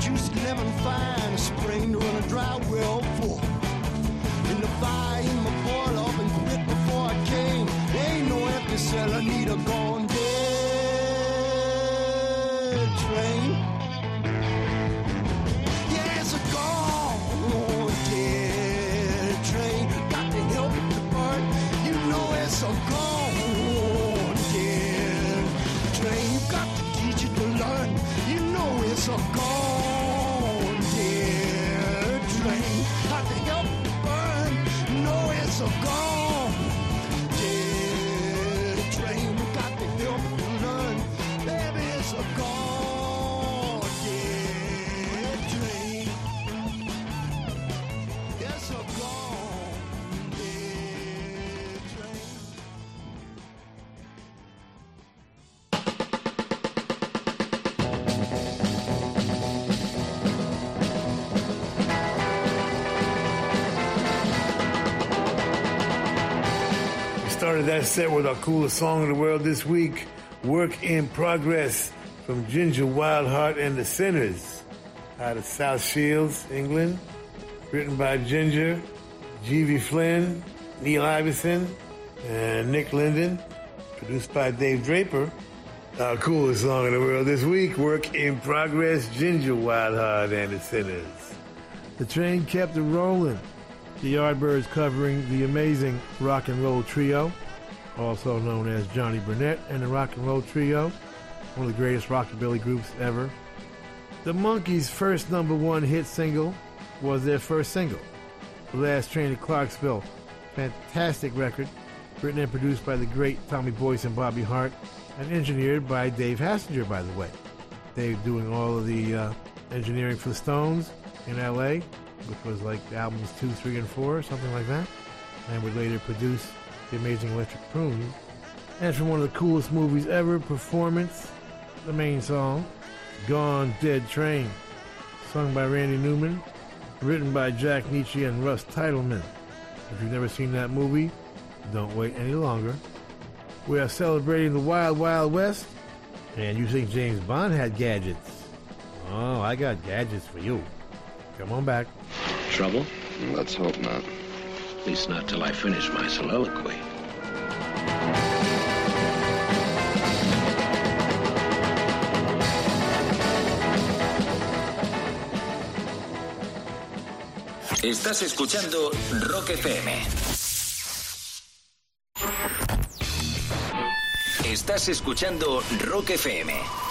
Juicy lemon fine, a spring to run a dry well full. In the fire, in my boil up and quit before I came. There ain't no empty cell, I need a gone dead train. Yeah, it's a gone dead train. Got to help it to burn. You know it's a gone dead train. Got to teach it to learn. You know it's a gone that set with our coolest song in the world this week, Work in Progress from Ginger Wildheart and the Sinners out of South Shields, England. Written by Ginger, G.V. Flynn, Neil Iverson, and Nick Linden. Produced by Dave Draper. Our coolest song in the world this week, Work in Progress, Ginger Wildheart and the Sinners. The train kept it rolling. The Yardbirds covering the amazing rock and roll trio, also known as Johnny Burnette and the Rock and Roll Trio, one of the greatest rockabilly groups ever. The Monkees' first number one hit single was their first single, The Last Train to Clarksville. Fantastic record, written and produced by the great Tommy Boyce and Bobby Hart, and engineered by Dave Hassinger, by the way. Dave doing all of the uh, engineering for the Stones in LA, which was like albums two, three, and four, something like that, and would later produce The Amazing Electric Prunes. And from one of the coolest movies ever, Performance, the main song, Gone Dead Train, sung by Randy Newman, written by Jack Nitzsche and Russ Titelman. If you've never seen that movie, don't wait any longer. We are celebrating the Wild Wild West, and you think James Bond had gadgets. Oh, I got gadgets for you. Come on back. Trouble? Let's hope not. At least not till I finish my soliloquy. Estás escuchando Rock FM. Estás escuchando Rock FM.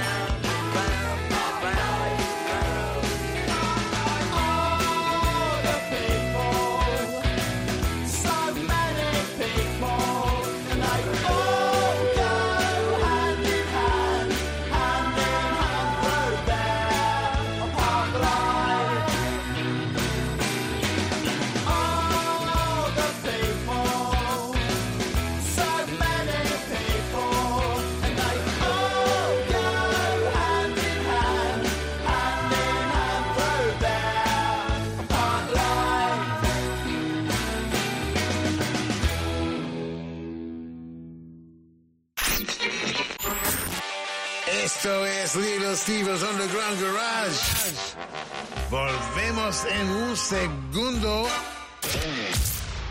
Little Steve's Underground Garage. Volvemos en un segundo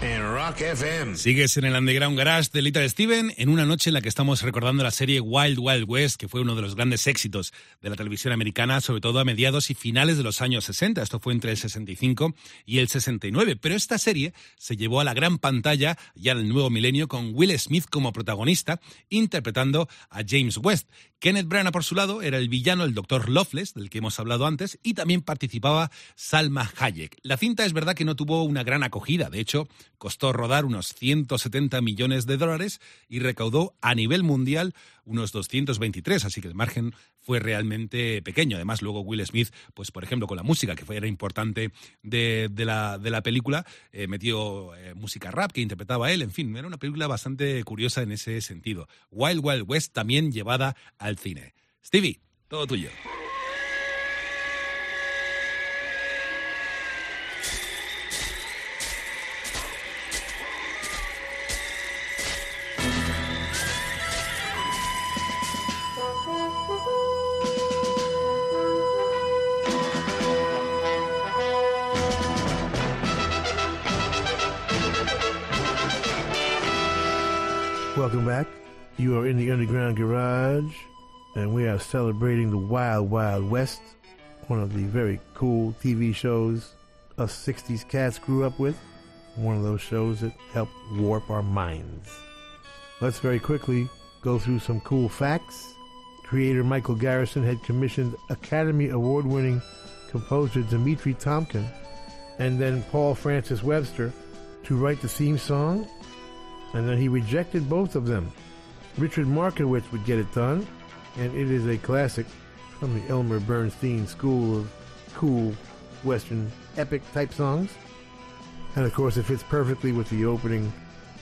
en Rock FM. Sigues en el Underground Garage de Little Steven en una noche en la que estamos recordando la serie Wild Wild West, que fue uno de los grandes éxitos de la televisión americana, sobre todo a mediados y finales de los años 60. Esto fue entre el 65 y el 69. Pero esta serie se llevó a la gran pantalla ya en el nuevo milenio con Will Smith como protagonista, interpretando a James West. Kenneth Branagh, por su lado, era el villano, el Dr. Loveless, del que hemos hablado antes, y también participaba Salma Hayek. La cinta es verdad que no tuvo una gran acogida, de hecho, costó rodar unos 170 millones de dólares y recaudó a nivel mundial unos 223, así que el margen fue realmente pequeño. Además, luego Will Smith, pues por ejemplo, con la música, que fue, era importante de, de la, de la película, eh, metió eh, música rap que interpretaba él, en fin, era una película bastante curiosa en ese sentido. Wild Wild West también llevada al cine. Stevie, todo tuyo. Welcome back. You are in the Underground Garage, and we are celebrating the Wild Wild West, one of the very cool TV shows us 60s cats grew up with. One of those shows that helped warp our minds. Let's very quickly go through some cool facts. Creator Michael Garrison had commissioned Academy Award winning composer Dimitri Tiomkin and then Paul Francis Webster to write the theme song and then he rejected both of them. Richard Markowitz would get it done, and it is a classic from the Elmer Bernstein school of cool Western epic type songs. And of course, it fits perfectly with the opening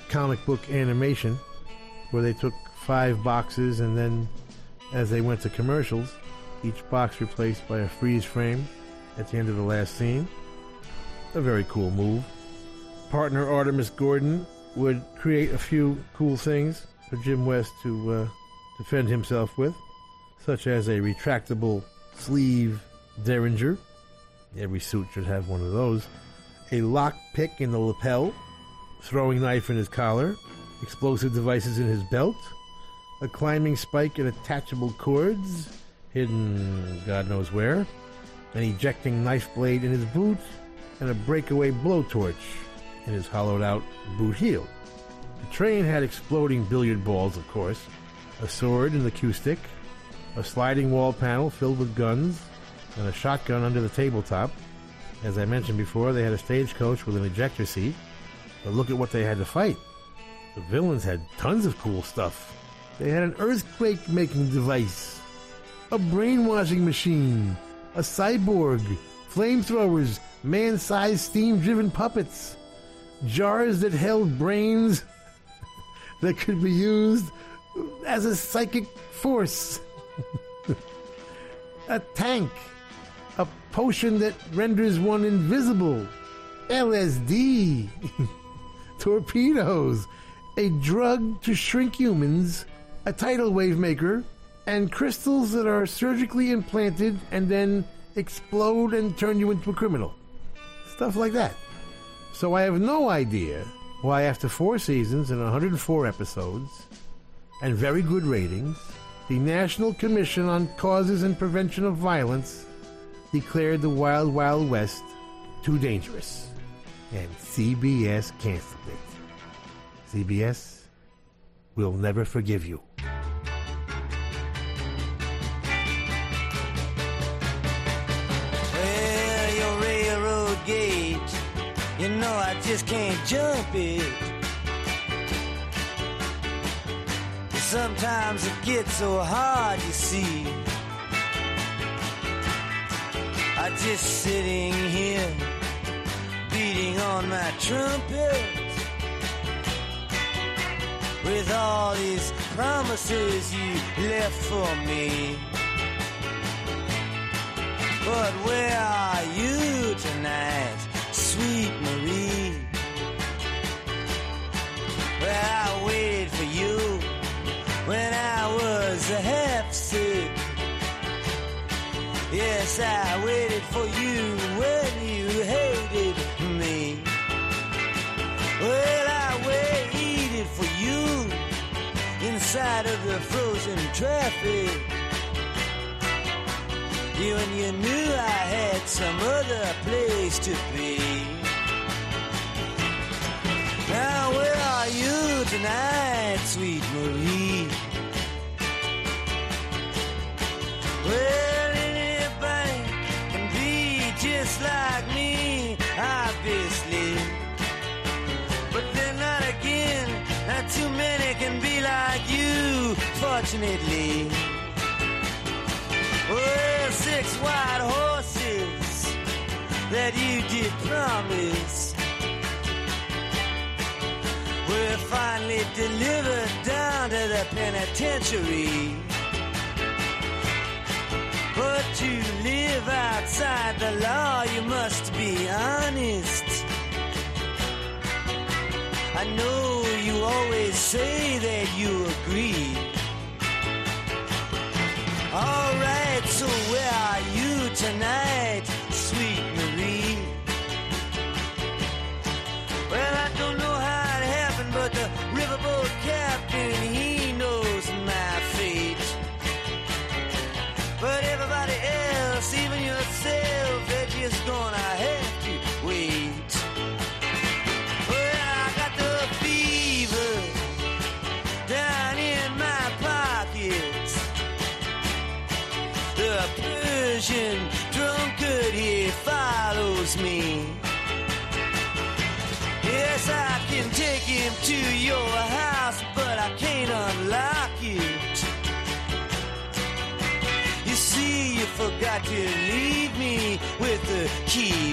comic book animation, where they took five boxes and then, as they went to commercials, each box replaced by a freeze frame at the end of the last scene. A very cool move. Partner Artemus Gordon would create a few cool things for Jim West to uh, defend himself with, such as a retractable sleeve derringer. Every suit should have one of those. A lock pick in the lapel, throwing knife in his collar, explosive devices in his belt, a climbing spike and attachable cords, hidden God knows where, an ejecting knife blade in his boot, and a breakaway blowtorch in his hollowed out boot heel. The train had exploding billiard balls, of course, a sword in the cue stick, a sliding wall panel filled with guns, and a shotgun under the tabletop. As I mentioned before, they had a stagecoach with an ejector seat. But look at what they had to fight. The villains had tons of cool stuff. They had an earthquake making device, a brainwashing machine, a cyborg, flamethrowers, man sized steam driven puppets, jars that held brains that could be used as a psychic force, a tank, a potion that renders one invisible, LSD, torpedoes, a drug to shrink humans, a tidal wave maker, and crystals that are surgically implanted and then explode and turn you into a criminal. Stuff like that. So I have no idea why, after four seasons and 104 episodes, and very good ratings, the National Commission on Causes and Prevention of Violence declared the Wild Wild West too dangerous. And CBS canceled it. CBS will never forgive you. I just can't jump it. Sometimes it gets so hard, you see. I just sitting here, beating on my trumpet. With all these promises you left for me. But where are you tonight, sweet Marie? Well, I waited for you when I was a half sick. Yes, I waited for you when you hated me. Well, I waited for you inside of the frozen traffic. You and you knew I had some other place to be. Tonight, sweet Marie? Well, anybody can be just like me, obviously. But then not again, not too many can be like you, fortunately. Well, six white horses that you did promise were finally delivered down to the penitentiary. But to live outside the law, you must be honest. I know you always say that you agree. Alright, forgot to leave me with the key.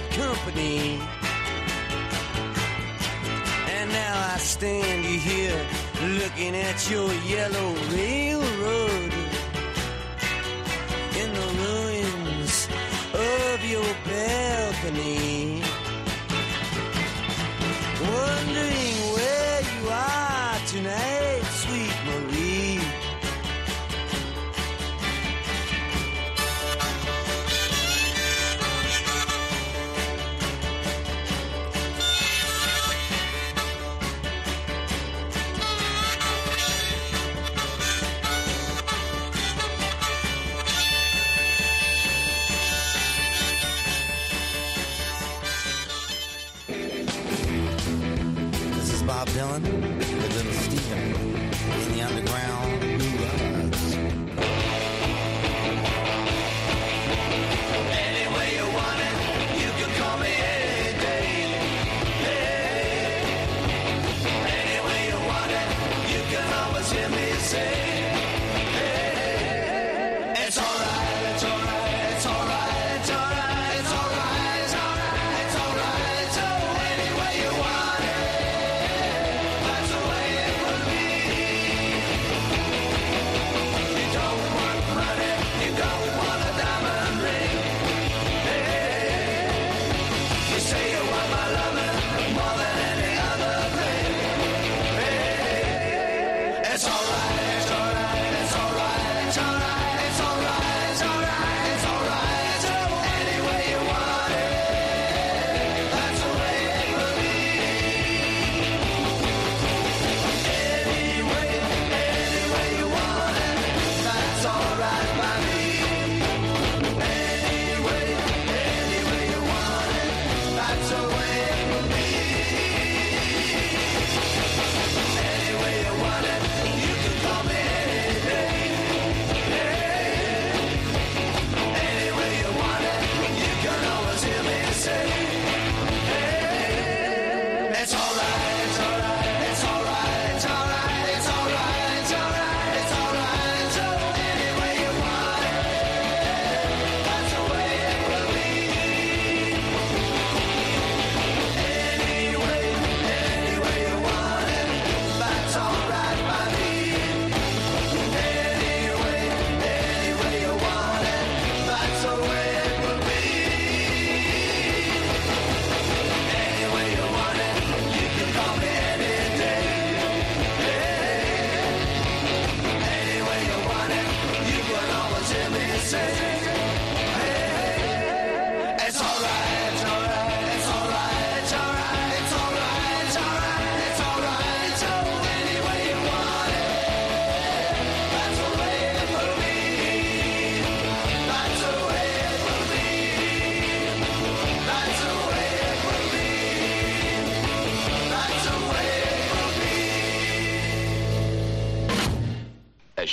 Bad company. And now I stand you here looking at your yellow railroad in the ruins of your balcony. Wondering where you are tonight, coming.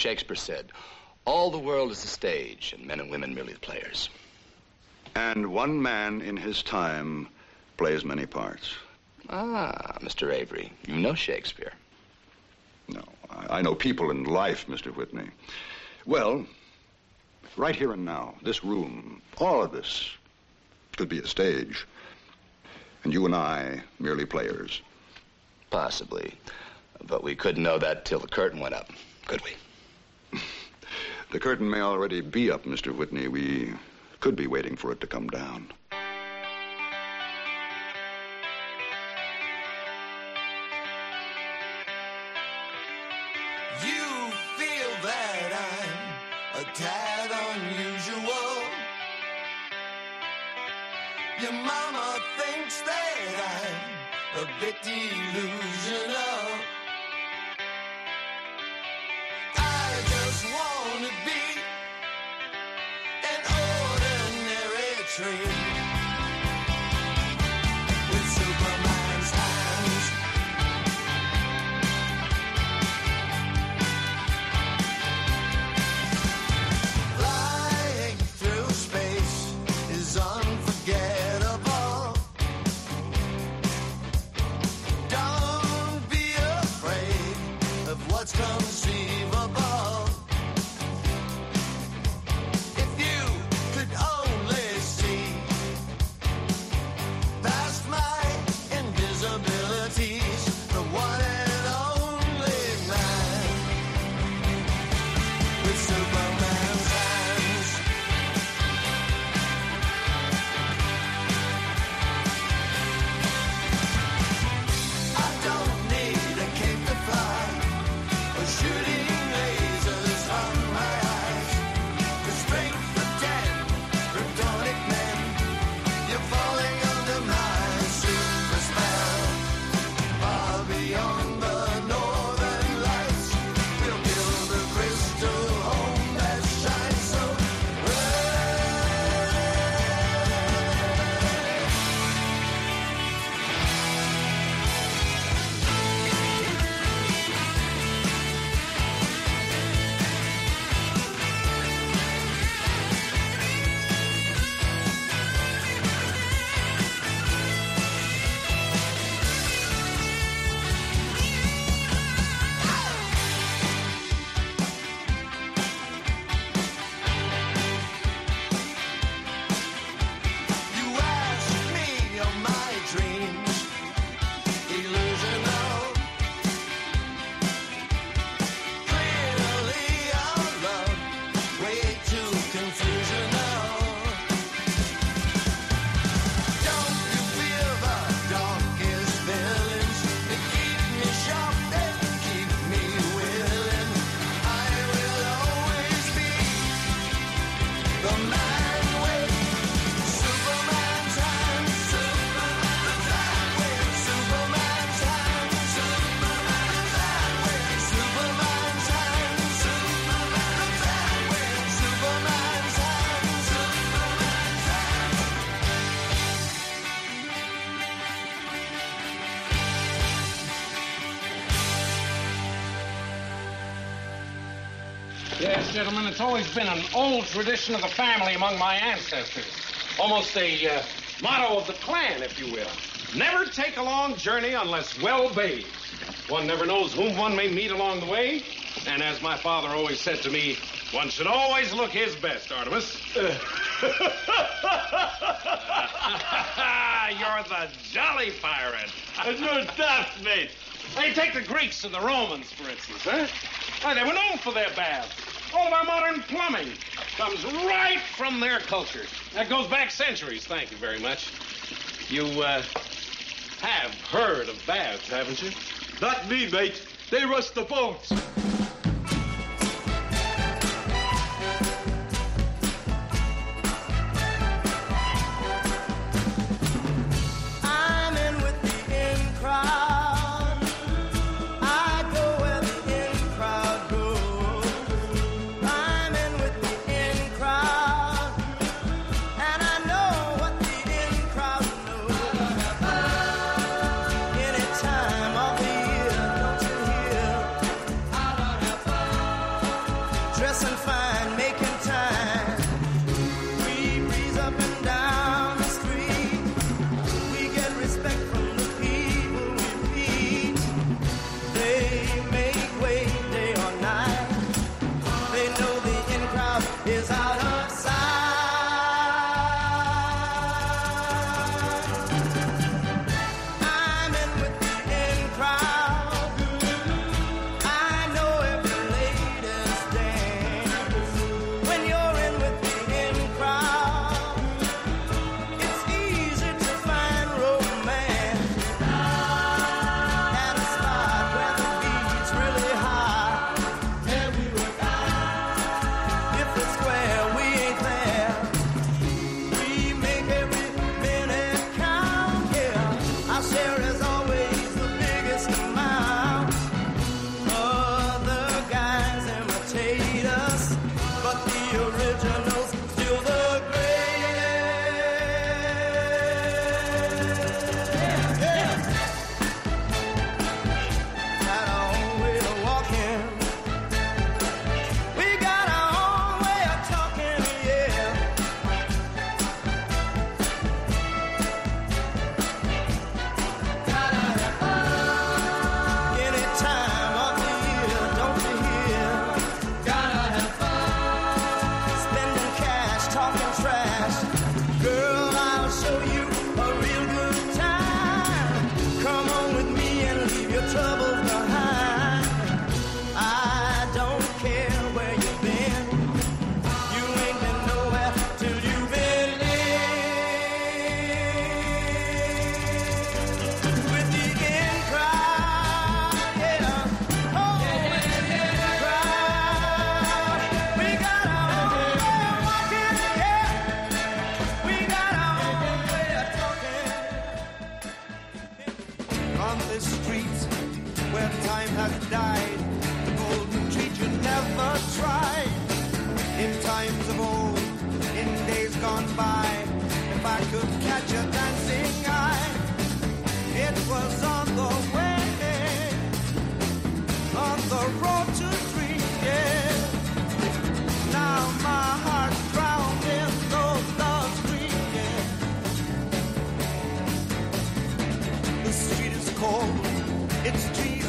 Shakespeare said, all the world is a stage, and men and women merely the players. And one man in his time plays many parts. Ah, Mr. Avery, you know Shakespeare. No, I, I know people in life, Mr. Whitney. Well, right here and now, this room, all of this could be a stage. And you and I merely players. Possibly. But we couldn't know that till the curtain went up, could we? The curtain may already be up, Mr. Whitney. We could be waiting for it to come down. You feel that I'm a tad unusual. Your mama thinks that I'm a bit delusional. dream. It's always been an old tradition of the family among my ancestors. Almost a uh, motto of the clan, if you will. Never take a long journey unless well bathed. One never knows whom one may meet along the way. And as my father always said to me, one should always look his best, Artemus. You're the jolly pirate. no doubt, mate. Hey, take the Greeks and the Romans, for instance, huh? They were known for their baths. All of our modern plumbing comes right from their culture. That goes back centuries. Thank you very much. You uh, have heard of baths, haven't you? Not me, mate. They rust the bones.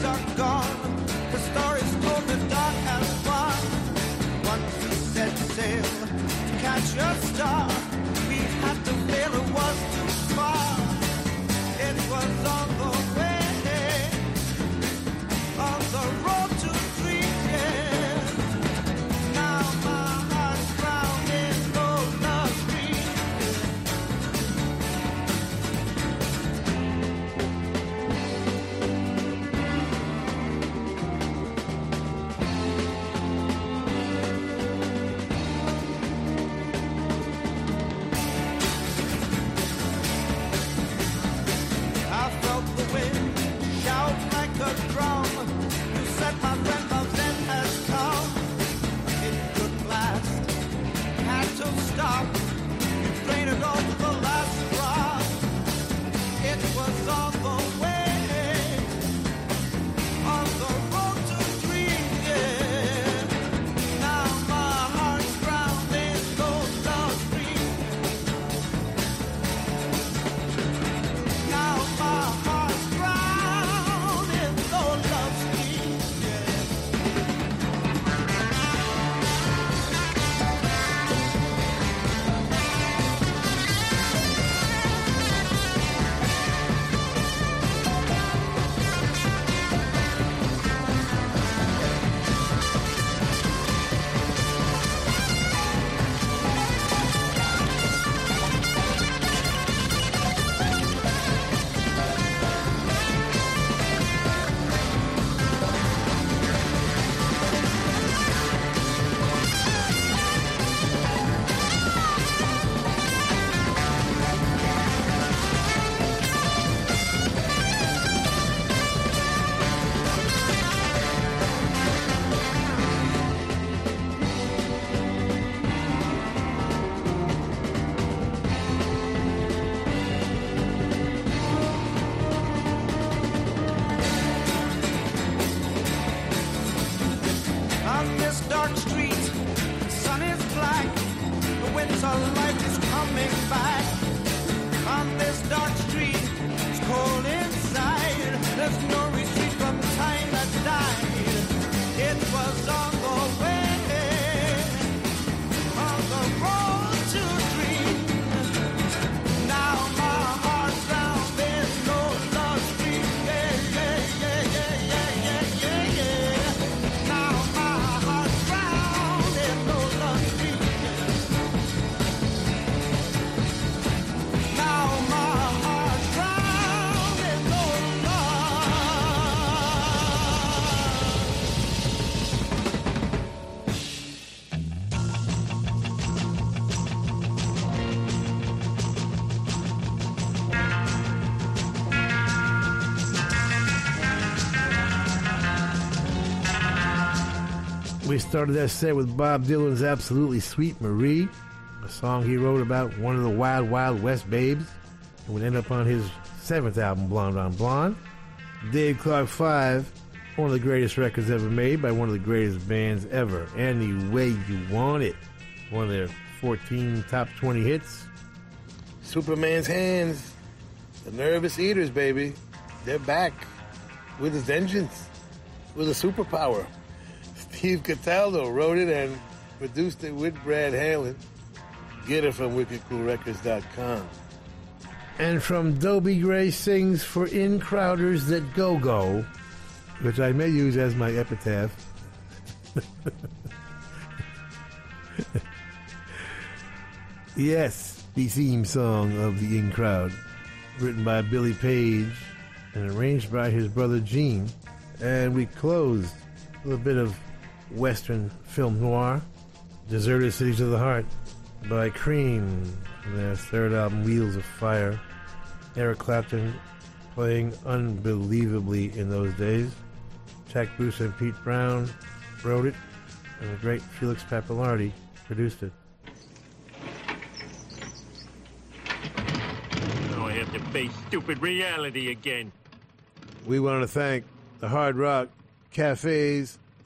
are gone. The story's told, the dark has won. Once we set sail to catch a star. Started that set with Bob Dylan's Absolutely Sweet Marie, a song he wrote about one of the Wild Wild West babes, and would end up on his seventh album, Blonde on Blonde. Dave Clark 5, one of the greatest records ever made by one of the greatest bands ever. Any Way You Want It, one of their 14 top 20 hits. Superman's Hands, the Nervous Eaters, baby. They're back with a vengeance, with a superpower. Steve Cataldo wrote it and produced it with Brad Halen. Get it from wickedcoolrecords.com. And from Dobie Gray sings for In Crowders That Go Go, which I may use as my epitaph. yes, the theme song of the In Crowd, written by Billy Page and arranged by his brother Gene. And we closed a bit of Western film noir, Deserted Cities of the Heart by Cream, from their third album, Wheels of Fire. Eric Clapton playing unbelievably in those days. Jack Bruce and Pete Brown wrote it, and the great Felix Pappalardi produced it. Now I have to face stupid reality again. We want to thank the Hard Rock cafes,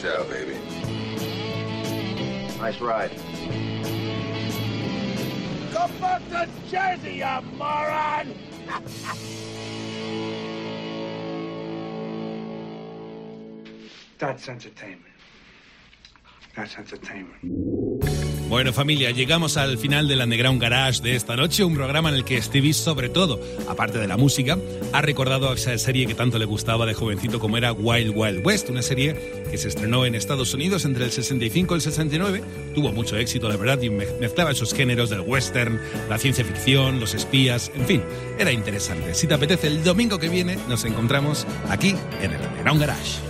Ciao, baby. Nice ride. Go back to Jersey, you moron! That's entertainment. That's entertainment. Bueno familia, llegamos al final del Underground Garage de esta noche, un programa en el que Stevie sobre todo, aparte de la música, ha recordado esa serie que tanto le gustaba de jovencito como era Wild Wild West, una serie que se estrenó en Estados Unidos entre el 65 y el 69, tuvo mucho éxito la verdad y me- mezclaba esos géneros del western, la ciencia ficción, los espías, en fin, era interesante. Si te apetece el domingo que viene nos encontramos aquí en el Underground Garage.